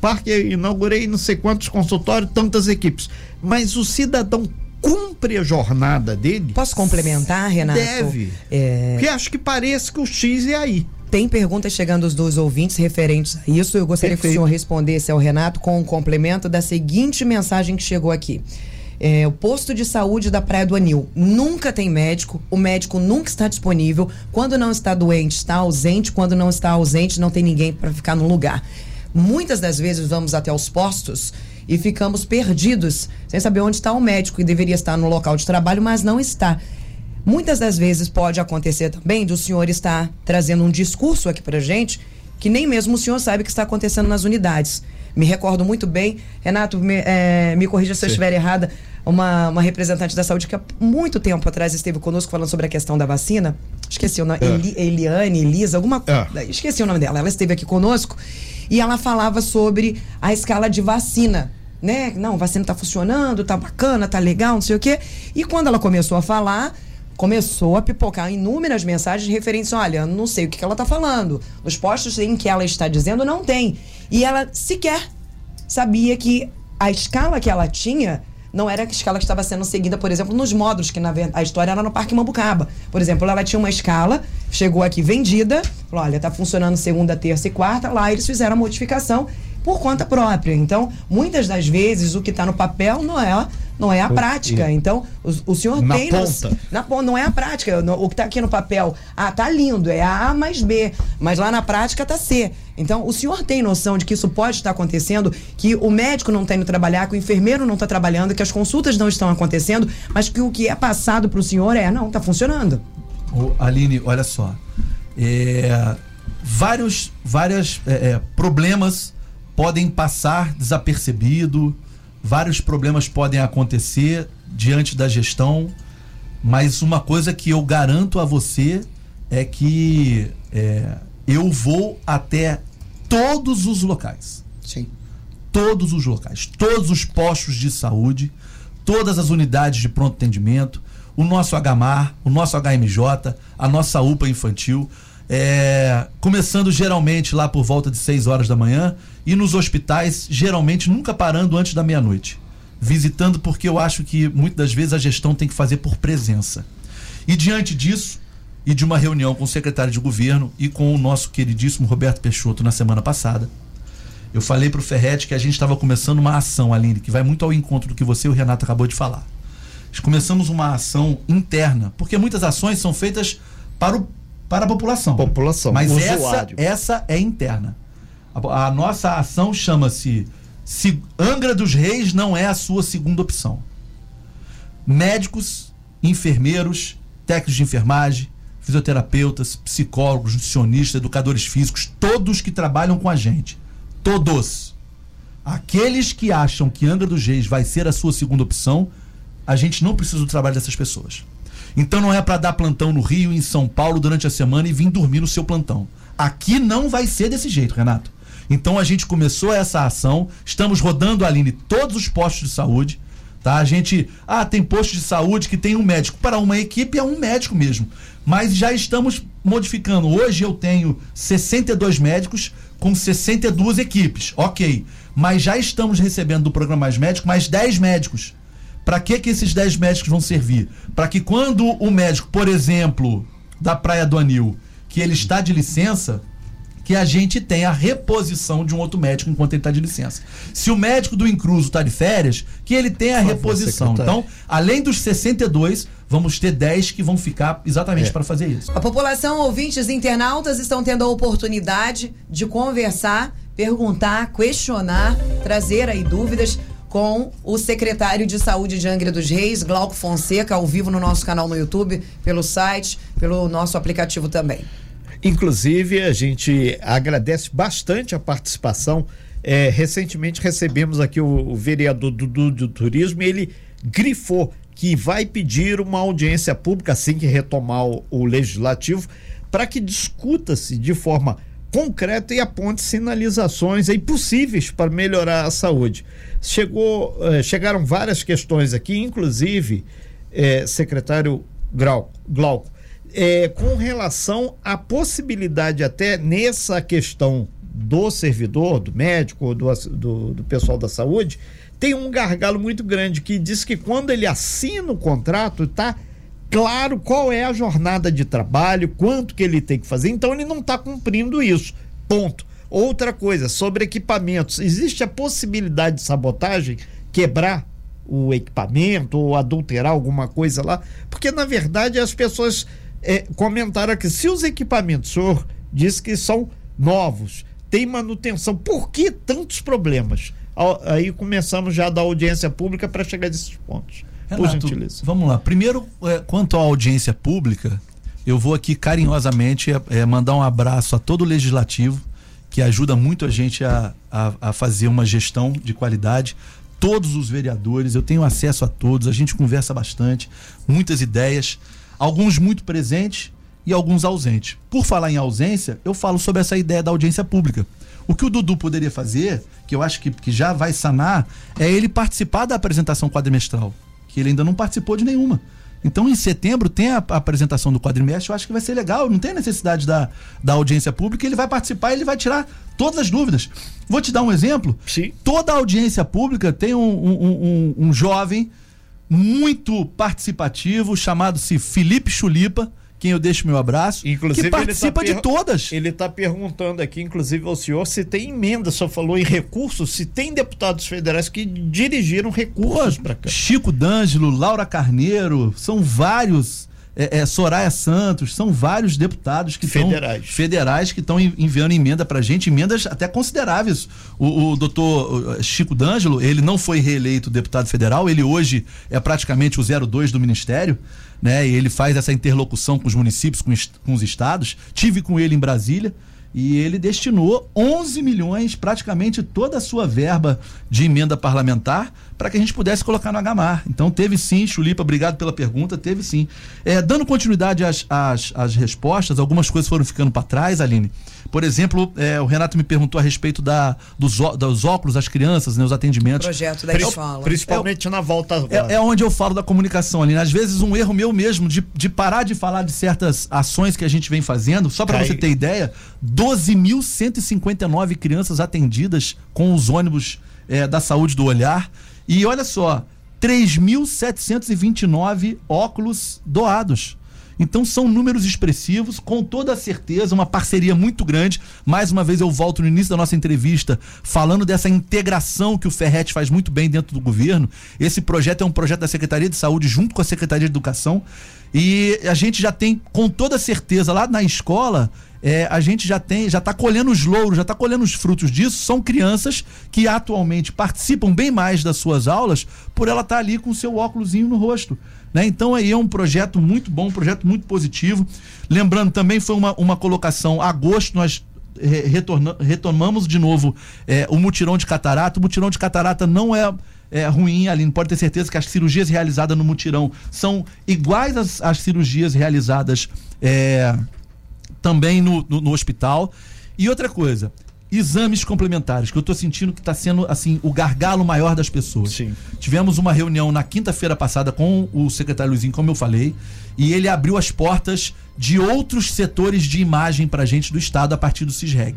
parque inaugurei não sei quantos consultórios, tantas equipes, mas o cidadão cumpre a jornada dele. Posso complementar, Renato? Deve. É... Porque acho que parece que o X é aí. Tem perguntas chegando dos dois ouvintes referentes a isso. Eu gostaria Perfeito. que o senhor respondesse ao Renato com um complemento da seguinte mensagem que chegou aqui. É, o posto de saúde da Praia do Anil nunca tem médico, o médico nunca está disponível. Quando não está doente, está ausente. Quando não está ausente, não tem ninguém para ficar no lugar. Muitas das vezes vamos até os postos e ficamos perdidos, sem saber onde está o médico que deveria estar no local de trabalho, mas não está. Muitas das vezes pode acontecer também do senhor estar trazendo um discurso aqui pra gente que nem mesmo o senhor sabe o que está acontecendo nas unidades. Me recordo muito bem, Renato, me, é, me corrija se Sim. eu estiver errada, uma, uma representante da saúde que há muito tempo atrás esteve conosco falando sobre a questão da vacina. Esqueci o nome, é. Eli, Eliane, Elisa, alguma coisa. É. Esqueci o nome dela. Ela esteve aqui conosco e ela falava sobre a escala de vacina. Né? Não, vacina está funcionando, tá bacana, tá legal, não sei o quê. E quando ela começou a falar, começou a pipocar inúmeras mensagens referentes, olha, não sei o que, ela está falando. Nos postos em que ela está dizendo, não tem. E ela sequer sabia que a escala que ela tinha não era a escala que estava sendo seguida, por exemplo, nos módulos, que na a história era no Parque Mambucaba. Por exemplo, ela tinha uma escala, chegou aqui vendida, falou, olha, está funcionando segunda, terça e quarta, lá eles fizeram a modificação por conta própria. Então, muitas das vezes, o que está no papel não é não é a prática. Então, o, o senhor na tem. Ponta. na ponta. Não é a prática. No, o que está aqui no papel, ah, tá lindo, é A mais B. Mas lá na prática tá C. Então, o senhor tem noção de que isso pode estar acontecendo, que o médico não está indo trabalhar, que o enfermeiro não está trabalhando, que as consultas não estão acontecendo, mas que o que é passado para o senhor é, não, está funcionando. Ô, Aline, olha só. É, vários vários é, é, problemas podem passar desapercebido, vários problemas podem acontecer diante da gestão, mas uma coisa que eu garanto a você é que é, eu vou até todos os locais. Sim. Todos os locais, todos os postos de saúde, todas as unidades de pronto atendimento, o nosso HMAR, o nosso HMJ, a nossa UPA infantil, é, começando geralmente lá por volta de 6 horas da manhã e nos hospitais, geralmente nunca parando antes da meia-noite. Visitando porque eu acho que muitas das vezes a gestão tem que fazer por presença. E diante disso, e de uma reunião com o secretário de governo e com o nosso queridíssimo Roberto Peixoto na semana passada, eu falei para o Ferretti que a gente estava começando uma ação, Aline, que vai muito ao encontro do que você e o Renato acabou de falar. Começamos uma ação interna, porque muitas ações são feitas para, o, para a população. População, Mas usuário. essa, essa é interna. A, a nossa ação chama-se se Angra dos Reis não é a sua segunda opção. Médicos, enfermeiros, técnicos de enfermagem, fisioterapeutas, psicólogos, nutricionistas, educadores físicos, todos que trabalham com a gente. Todos. Aqueles que acham que Angra dos Reis vai ser a sua segunda opção, a gente não precisa do trabalho dessas pessoas. Então não é para dar plantão no Rio, em São Paulo durante a semana e vir dormir no seu plantão. Aqui não vai ser desse jeito, Renato. Então a gente começou essa ação, estamos rodando, Aline, todos os postos de saúde. Tá? A gente. Ah, tem posto de saúde que tem um médico. Para uma equipe é um médico mesmo. Mas já estamos modificando. Hoje eu tenho 62 médicos com 62 equipes. Ok. Mas já estamos recebendo do programa Mais Médico mais 10 médicos. Para que, que esses 10 médicos vão servir? Para que quando o médico, por exemplo, da Praia do Anil, que ele está de licença, que a gente tenha a reposição de um outro médico enquanto ele está de licença. Se o médico do Incruso está de férias, que ele tenha a Por reposição. Então, além dos 62, vamos ter 10 que vão ficar exatamente É. para fazer isso. A população, ouvintes e internautas estão tendo a oportunidade de conversar, perguntar, questionar, trazer aí dúvidas com o secretário de Saúde de Angra dos Reis, Glauco Fonseca, ao vivo no nosso canal no YouTube, pelo site, pelo nosso aplicativo também. Inclusive, a gente agradece bastante a participação. É, recentemente recebemos aqui o, o vereador do, do, do Turismo e ele grifou que vai pedir uma audiência pública assim que retomar o, o legislativo para que discuta-se de forma concreta e aponte sinalizações aí possíveis para melhorar a saúde. Chegou, eh, chegaram várias questões aqui, inclusive, eh, secretário Grau, Glauco, é, com relação à possibilidade até nessa questão do servidor, do médico, do, do, do pessoal da saúde, tem um gargalo muito grande que diz que quando ele assina o contrato, tá claro qual é a jornada de trabalho, quanto que ele tem que fazer, então ele não está cumprindo isso. Ponto. Outra coisa, sobre equipamentos, existe a possibilidade de sabotagem, quebrar o equipamento ou adulterar alguma coisa lá, porque na verdade as pessoas eh, comentaram aqui, se os equipamentos, o senhor diz que são novos, tem manutenção, por que tantos problemas? Aí começamos já da audiência pública para chegar nesses pontos. Por Renato, gentileza. vamos lá. Primeiro, é, quanto à audiência pública, eu vou aqui carinhosamente é, é, mandar um abraço a todo o legislativo que ajuda muito a gente a, a, a fazer uma gestão de qualidade. Todos os vereadores, eu tenho acesso a todos, a gente conversa bastante, muitas ideias, alguns muito presentes e alguns ausentes. Por falar em ausência, eu falo sobre essa ideia da audiência pública. O que o Dudu poderia fazer, que eu acho que, que já vai sanar, é ele participar da apresentação quadrimestral, que ele ainda não participou de nenhuma. Então, em setembro, tem a, a apresentação do quadrimestre, eu acho que vai ser legal, não tem necessidade da, da audiência pública, ele vai participar e ele vai tirar todas as dúvidas. Vou te dar um exemplo. Sim. Toda audiência pública tem um, um- um- um jovem muito participativo, chamado-se Felipe Chulipa, quem eu deixo meu abraço, Inclusive, que ele participa tá de todas. Ele está perguntando aqui, inclusive, ao senhor se tem emenda, só falou em recursos, se tem deputados federais que dirigiram recursos para cá. Chico D'Angelo, Laura Carneiro, são vários. É, é, Soraya Santos, são vários deputados que Federais. federais que estão en- enviando emenda pra gente, emendas até consideráveis. O, o doutor Chico D'Angelo, ele não foi reeleito deputado federal, ele hoje é praticamente o 02 do ministério, né? E ele faz essa interlocução com os municípios, com, est- com os estados. Tive com ele em Brasília e ele destinou 11 milhões, praticamente toda a sua verba de emenda parlamentar, para que a gente pudesse colocar no Agamar. Então teve sim, Chulipa, obrigado pela pergunta, teve sim. É, dando continuidade às, às, às respostas, algumas coisas foram ficando para trás, Aline. Por exemplo, é, o Renato me perguntou a respeito da, dos, dos óculos das crianças, né, os atendimentos. Projeto da escola. Principalmente é, na volta agora. É, é, onde eu falo da comunicação, Aline. Às vezes um erro meu mesmo de, de parar de falar de certas ações que a gente vem fazendo, só para você ter ideia, 12.159 crianças atendidas com os ônibus é, da saúde do olhar. E olha só, 3.729 óculos doados. Então são números expressivos, com toda certeza, uma parceria muito grande. Mais uma vez eu volto no início da nossa entrevista falando dessa integração que o Ferret faz muito bem dentro do governo. Esse projeto é um projeto da Secretaria de Saúde junto com a Secretaria de Educação. E a gente já tem, com toda certeza, lá na escola, é, a gente já tem, já está colhendo os louros, já está colhendo os frutos disso. São crianças que atualmente participam bem mais das suas aulas por ela estar tá ali com o seu óculosinho no rosto. Né? Então aí é um projeto muito bom, um projeto muito positivo. Lembrando, também foi uma, uma colocação, agosto nós retorna, retomamos de novo é, o mutirão de catarata. O mutirão de catarata não é é, ruim, Aline. Pode ter certeza que as cirurgias realizadas no mutirão são iguais às, às cirurgias realizadas é, também no, no, no hospital. E outra coisa, exames complementares, que eu estou sentindo que está sendo assim o gargalo maior das pessoas. Sim. Tivemos uma reunião na quinta-feira passada com o secretário Luizinho, como eu falei, e ele abriu as portas de outros setores de imagem para a gente do estado a partir do CISREG.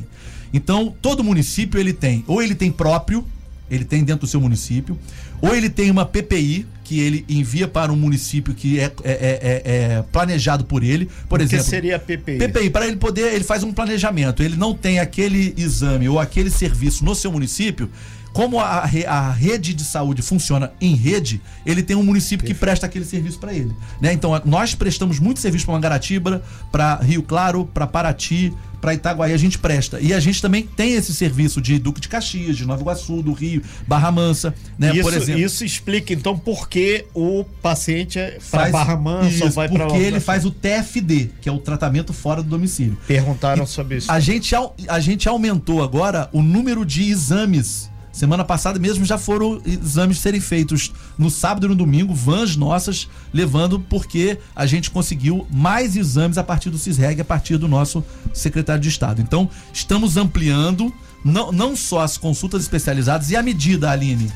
Então, todo município ele tem, ou ele tem próprio, ele tem dentro do seu município, ou ele tem uma PPI que ele envia para um município que é, é, é, é, é planejado por ele. Por o exemplo. que seria PPI? PPI, para ele poder, ele faz um planejamento. Ele não tem aquele exame ou aquele serviço no seu município. Como a, a rede de saúde funciona em rede, ele tem um município Perfeito. que presta aquele serviço para ele. Né? Então, nós prestamos muito serviço para Mangaratiba, para Rio Claro, para Paraty, para Itaguaí a gente presta. E a gente também tem esse serviço de Duque de Caxias, de Nova Iguaçu, do Rio, Barra Mansa, né? Isso, por exemplo. Isso explica então por que o paciente é para Barra Mansa isso, vai para Porque ele faz o TFD, que é o tratamento fora do domicílio. Perguntaram e sobre isso. A gente, a gente aumentou agora o número de exames Semana passada mesmo já foram exames serem feitos no sábado e no domingo, vans nossas levando, porque a gente conseguiu mais exames a partir do CISREG, a partir do nosso secretário de Estado. Então, estamos ampliando não, não só as consultas especializadas e a medida, Aline,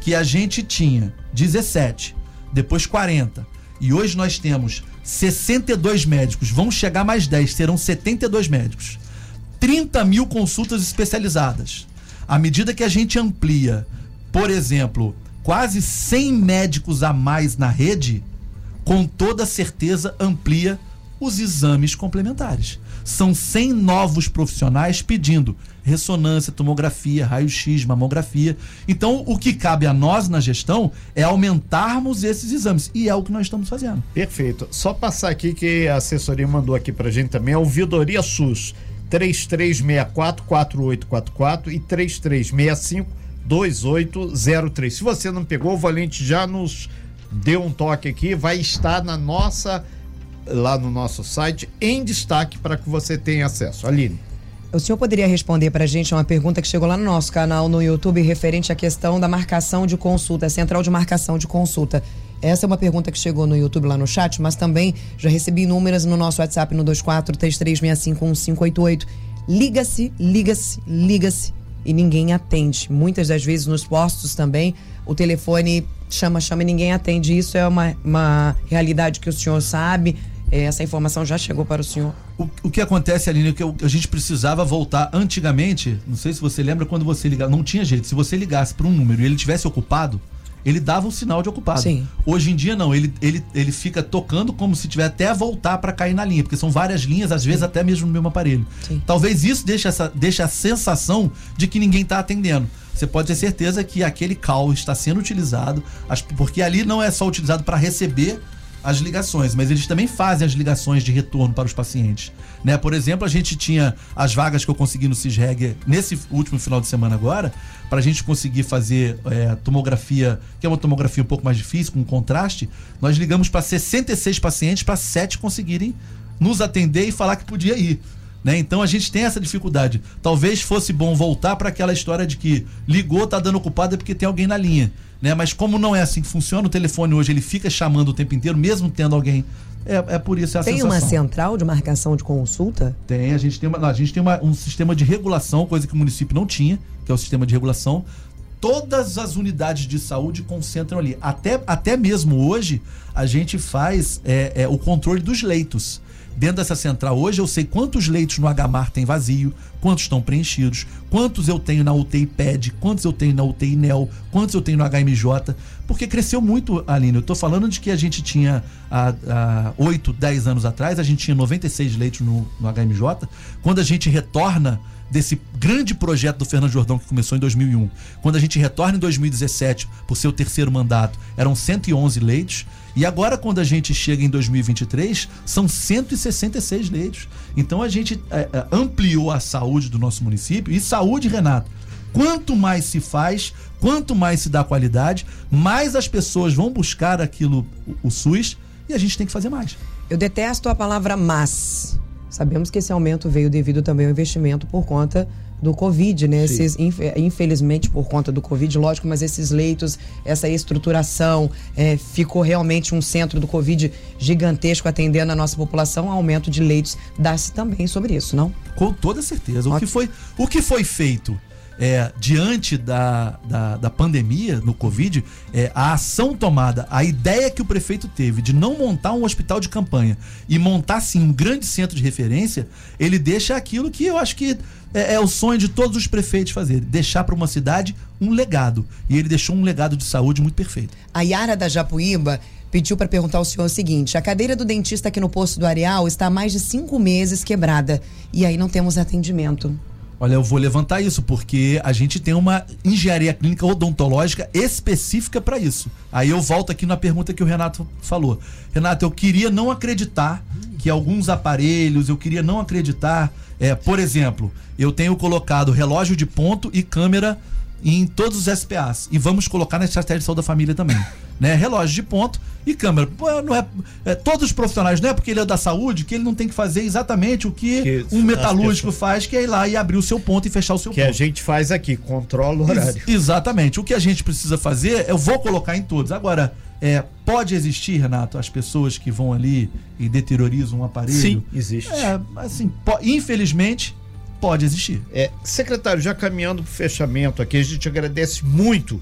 que a gente tinha 17, depois 40, e hoje nós temos 62 médicos, vão chegar mais 10, serão 72 médicos. 30 mil consultas especializadas. À medida que a gente amplia, por exemplo, quase 100 médicos a mais na rede, com toda certeza amplia os exames complementares. São 100 novos profissionais pedindo ressonância, tomografia, raio-x, mamografia. Então, o que cabe a nós na gestão é aumentarmos esses exames. E é o que nós estamos fazendo. Perfeito. Só passar aqui que a assessoria mandou aqui pra gente também, é o Vidoria SUS. 3364 4844 e 3365 2803. Se você não pegou, o Valente já nos deu um toque aqui, vai estar na nossa lá no nosso site em destaque para que você tenha acesso. Aline. O senhor poderia responder para a gente uma pergunta que chegou lá no nosso canal no YouTube referente à questão da marcação de consulta, central de marcação de consulta. Essa é uma pergunta que chegou no YouTube lá no chat, mas também já recebi inúmeras no nosso WhatsApp no 2433651588. Liga-se, liga-se, liga-se e ninguém atende. Muitas das vezes nos postos também o telefone chama, chama e ninguém atende. Isso é uma, uma realidade que o senhor sabe. É, essa informação já chegou para o senhor. O, o que acontece, Aline, é que a gente precisava voltar antigamente. Não sei se você lembra quando você ligava. Não tinha jeito. Se você ligasse para um número e ele tivesse ocupado, ele dava um sinal de ocupado. Sim. Hoje em dia não, ele, ele, ele fica tocando como se tiver até voltar para cair na linha, porque são várias linhas, às vezes até mesmo no mesmo aparelho. Sim. Talvez isso deixe, essa, deixe a sensação de que ninguém está atendendo. Você pode ter certeza que aquele call está sendo utilizado, porque ali não é só utilizado para receber as ligações, mas eles também fazem as ligações de retorno para os pacientes. Né? Por exemplo, a gente tinha as vagas que eu consegui no CISREG nesse último final de semana agora, para a gente conseguir fazer é, tomografia, que é uma tomografia um pouco mais difícil, com contraste, nós ligamos para 66 pacientes para 7 conseguirem nos atender e falar que podia ir. Né? Então a gente tem essa dificuldade. Talvez fosse bom voltar para aquela história de que ligou, tá dando ocupado é porque tem alguém na linha. Né? Mas como não é assim que funciona, o telefone hoje ele fica chamando o tempo inteiro, mesmo tendo alguém. É, é por isso é a Tem sensação. uma central de marcação de consulta? Tem, a gente tem, uma, não, a gente tem uma- um sistema de regulação, coisa que o município não tinha, que é o sistema de regulação. Todas as unidades de saúde concentram ali. Até, até mesmo hoje, a gente faz é, é, o controle dos leitos. Dentro dessa central hoje, eu sei quantos leitos no HMAR tem vazio, quantos estão preenchidos, quantos eu tenho na UTI PED, quantos eu tenho na UTI NEL, quantos eu tenho no HMJ, porque cresceu muito, Aline. Eu tô falando de que a gente tinha há, há 8, 10 anos atrás, a gente tinha 96 leitos no, no HMJ. Quando a gente retorna desse grande projeto do Fernando Jordão que começou em 2001. Quando a gente retorna em 2017 por seu terceiro mandato, eram 111 leitos. E agora, quando a gente chega em 2023, são 166 leitos. Então a gente é, é, ampliou a saúde do nosso município. E saúde, Renato, quanto mais se faz, quanto mais se dá qualidade, mais as pessoas vão buscar aquilo, o, o SUS, e a gente tem que fazer mais. Eu detesto a palavra mas. Sabemos que esse aumento veio devido também ao investimento por conta do Covid, né? Esses, infe- infelizmente, por conta do Covid, lógico, mas esses leitos, essa estruturação, é, ficou realmente um centro do Covid gigantesco atendendo a nossa população. Aumento de leitos dá-se também sobre isso, não? Com toda certeza. O que foi, o que foi feito é, diante da, da, da pandemia no Covid, é, a ação tomada, a ideia que o prefeito teve de não montar um hospital de campanha e montar sim um grande centro de referência, ele deixa aquilo que eu acho que é, é o sonho de todos os prefeitos fazer, deixar para uma cidade um legado. E ele deixou um legado de saúde muito perfeito. A Yara da Japuíba pediu para perguntar ao senhor o seguinte: a cadeira do dentista aqui no posto do Areal está há mais de cinco meses quebrada e aí não temos atendimento. Olha, eu vou levantar isso, porque a gente tem uma engenharia clínica odontológica específica para isso. Aí eu volto aqui na pergunta que o Renato falou. Renato, eu queria não acreditar que alguns aparelhos, eu queria não acreditar. É, por exemplo, eu tenho colocado relógio de ponto e câmera em todos os SPAs. E vamos colocar na estratégia de saúde da família também. Né? Relógio de ponto e câmera. Não é, é, todos os profissionais, não é porque ele é da saúde que ele não tem que fazer exatamente o que, Que um metalúrgico faz, que é ir lá e abrir o seu ponto e fechar o seu Que a ponto. gente faz aqui, controla o horário. Ex- exatamente. O que a gente precisa fazer, eu vou colocar em todos. Agora, é, pode existir, Renato, as pessoas que vão ali e deteriorizam um aparelho? Sim, existe. É, assim, infelizmente, pode existir. É, secretário, já caminhando para o fechamento aqui, a gente agradece muito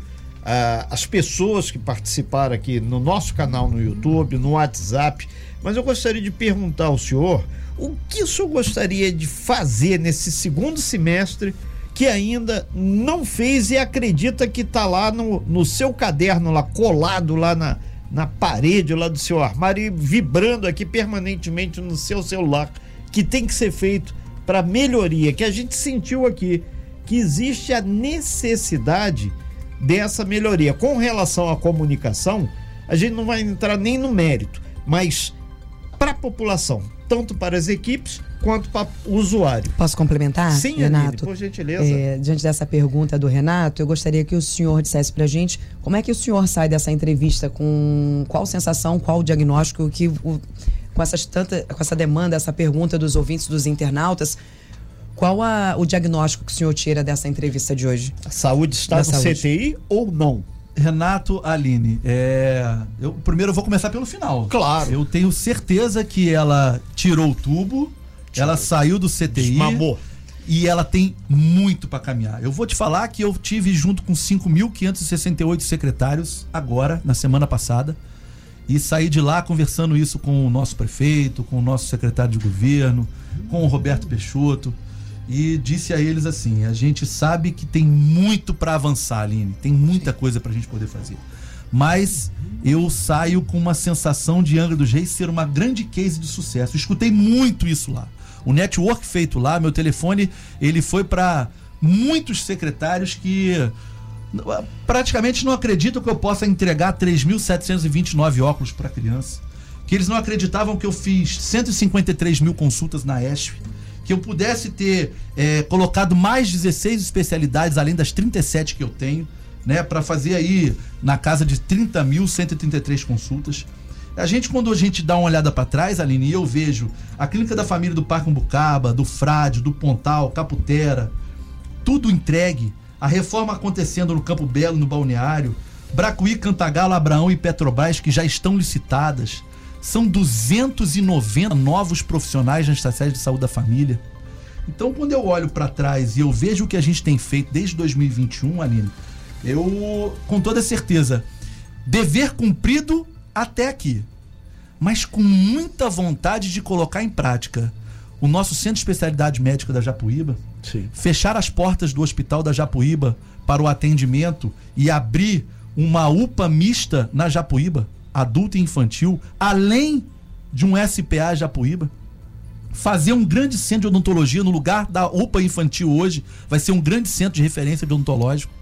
ah, as pessoas que participaram aqui no nosso canal no YouTube, no WhatsApp, mas eu gostaria de perguntar ao senhor o que o senhor gostaria de fazer nesse segundo semestre que ainda não fez e acredita que está lá no, no seu caderno, lá colado lá na, na parede lá do seu armário e vibrando aqui permanentemente no seu celular, que tem que ser feito para melhoria, que a gente sentiu aqui que existe a necessidade dessa melhoria. Com relação à comunicação, a gente não vai entrar nem no mérito, mas para a população, tanto para as equipes quanto para o usuário. Posso complementar, Sim, Aline, Renato? por gentileza. É, diante dessa pergunta do Renato, eu gostaria que o senhor dissesse pra gente como é que o senhor sai dessa entrevista com qual sensação, qual diagnóstico que o- com essas tanta, com essa demanda, essa pergunta dos ouvintes, dos internautas, qual a- o diagnóstico que o senhor tira dessa entrevista de hoje? A saúde está Da no saúde. CTI ou não? Renato Aline, é, eu, primeiro eu vou começar pelo final. Claro. Eu tenho certeza que ela tirou o tubo, ela saiu do CTI. Desmamou. E ela tem muito para caminhar. Eu vou te falar que eu tive junto com 5.568 secretários agora, na semana passada, e saí de lá conversando isso com o nosso prefeito, com o nosso secretário de governo, com o Roberto Peixoto, e disse a eles assim: a gente sabe que tem muito para avançar, Aline, tem muita coisa para a gente poder fazer. Mas eu saio com uma sensação de Angra dos Reis ser uma grande case de sucesso. Eu escutei muito isso lá. O network feito lá, meu telefone, ele foi para muitos secretários que praticamente não acreditam que eu possa entregar 3.729 óculos para criança. Que eles não acreditavam que eu fiz 153 mil consultas na ESP. Que eu pudesse ter eh, colocado mais 16 especialidades, além das 37 que eu tenho, né? Para fazer aí na casa de 30.133 consultas. A gente, quando a gente dá uma olhada para trás, Aline, e eu vejo a clínica da família do Parque Umbucaba, do Frade, do Pontal, Caputera, tudo entregue, a reforma acontecendo no Campo Belo, no Balneário, Bracuí, Cantagalo, Abraão e Petrobras, que já estão licitadas. São 290 novos profissionais na estratégia de saúde da família. Então, quando eu olho para trás e eu vejo o que a gente tem feito desde 2021, Aline, eu, com toda certeza, dever cumprido até aqui, mas com muita vontade de colocar em prática o nosso Centro de Especialidade Médica da Japuíba, Sim. fechar as portas do Hospital da Japuíba para o atendimento e abrir uma UPA mista na Japuíba, adulto e infantil, além de um SPA Japuíba. Fazer um grande centro de odontologia no lugar da UPA infantil hoje, vai ser um grande centro de referência de odontológico.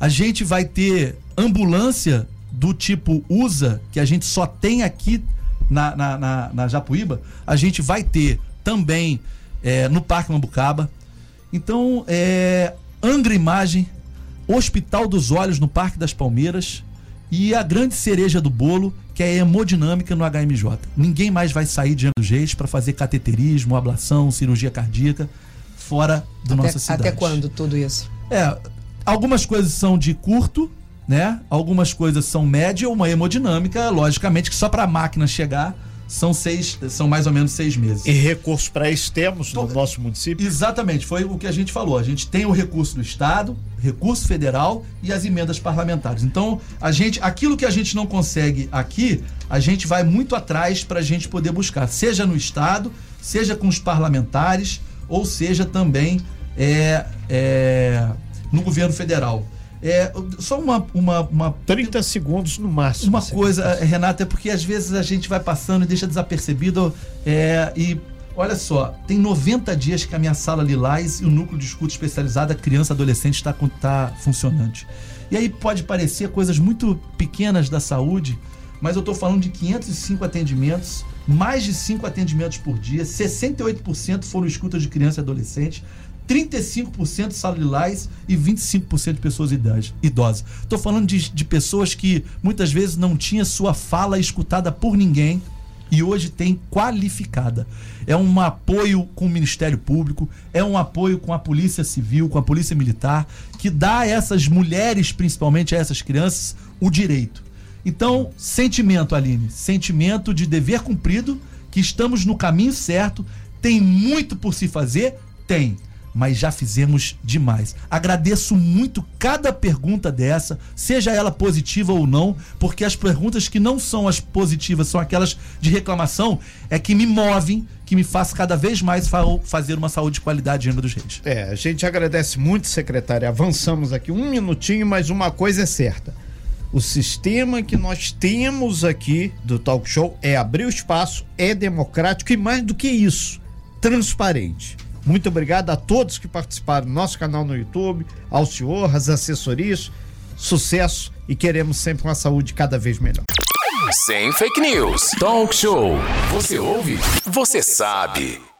A gente vai ter ambulância do tipo USA, que a gente só tem aqui na, na, na, na Japuíba, a gente vai ter também é, no Parque Mambucaba. Então, é, Angra Imagem, Hospital dos Olhos no Parque das Palmeiras e a grande cereja do bolo, que é a hemodinâmica no HMJ. Ninguém mais vai sair de Angra dos Reis para fazer cateterismo, ablação, cirurgia cardíaca fora do até, nossa cidade. Até quando tudo isso? É, algumas coisas são de curto, né? Algumas coisas são média, uma hemodinâmica, logicamente que só para a máquina chegar são seis, são mais ou menos seis meses. E recursos para isso temos no nosso município? Exatamente, foi o que a gente falou. A gente tem o recurso do Estado, recurso federal e as emendas parlamentares. Então, a gente, aquilo que a gente não consegue aqui, a gente vai muito atrás para a gente poder buscar, seja no Estado, seja com os parlamentares, ou seja também é, é, no governo federal. É, só uma, uma, uma 30 segundos no máximo. Uma coisa, Renata, é porque às vezes a gente vai passando e deixa desapercebido. É, e olha só, tem 90 dias que a minha sala Lilás e o núcleo de escuta especializada criança adolescente está tá funcionante. E aí pode parecer coisas muito pequenas da saúde, mas eu estou falando de 505 atendimentos, mais de 5 atendimentos por dia, 68% foram escutas de criança e adolescente, 35% sala lilás e 25% de pessoas idosas. Estou falando de, de pessoas que muitas vezes não tinha sua fala escutada por ninguém e hoje tem qualificada. É um apoio com o Ministério Público, é um apoio com a Polícia Civil, com a Polícia Militar, que dá a essas mulheres, principalmente a essas crianças, o direito. Então, sentimento, Aline, sentimento de dever cumprido, que estamos no caminho certo, tem muito por se fazer? Tem mas já fizemos demais. Agradeço muito cada pergunta dessa, seja ela positiva ou não, porque as perguntas que não são as positivas, são aquelas de reclamação, é que me movem, que me faz cada vez mais fa fazer uma saúde de qualidade em dos Reis. É, a gente agradece muito, secretária. Avançamos aqui um minutinho, mas uma coisa é certa. O sistema que nós temos aqui do talk show é abrir o espaço, é democrático e mais do que isso, transparente. Muito obrigado a todos que participaram do nosso canal no YouTube, ao senhor, às assessorias. Sucesso e queremos sempre uma saúde cada vez melhor. Sem fake news. Talk show. Você ouve? Você sabe.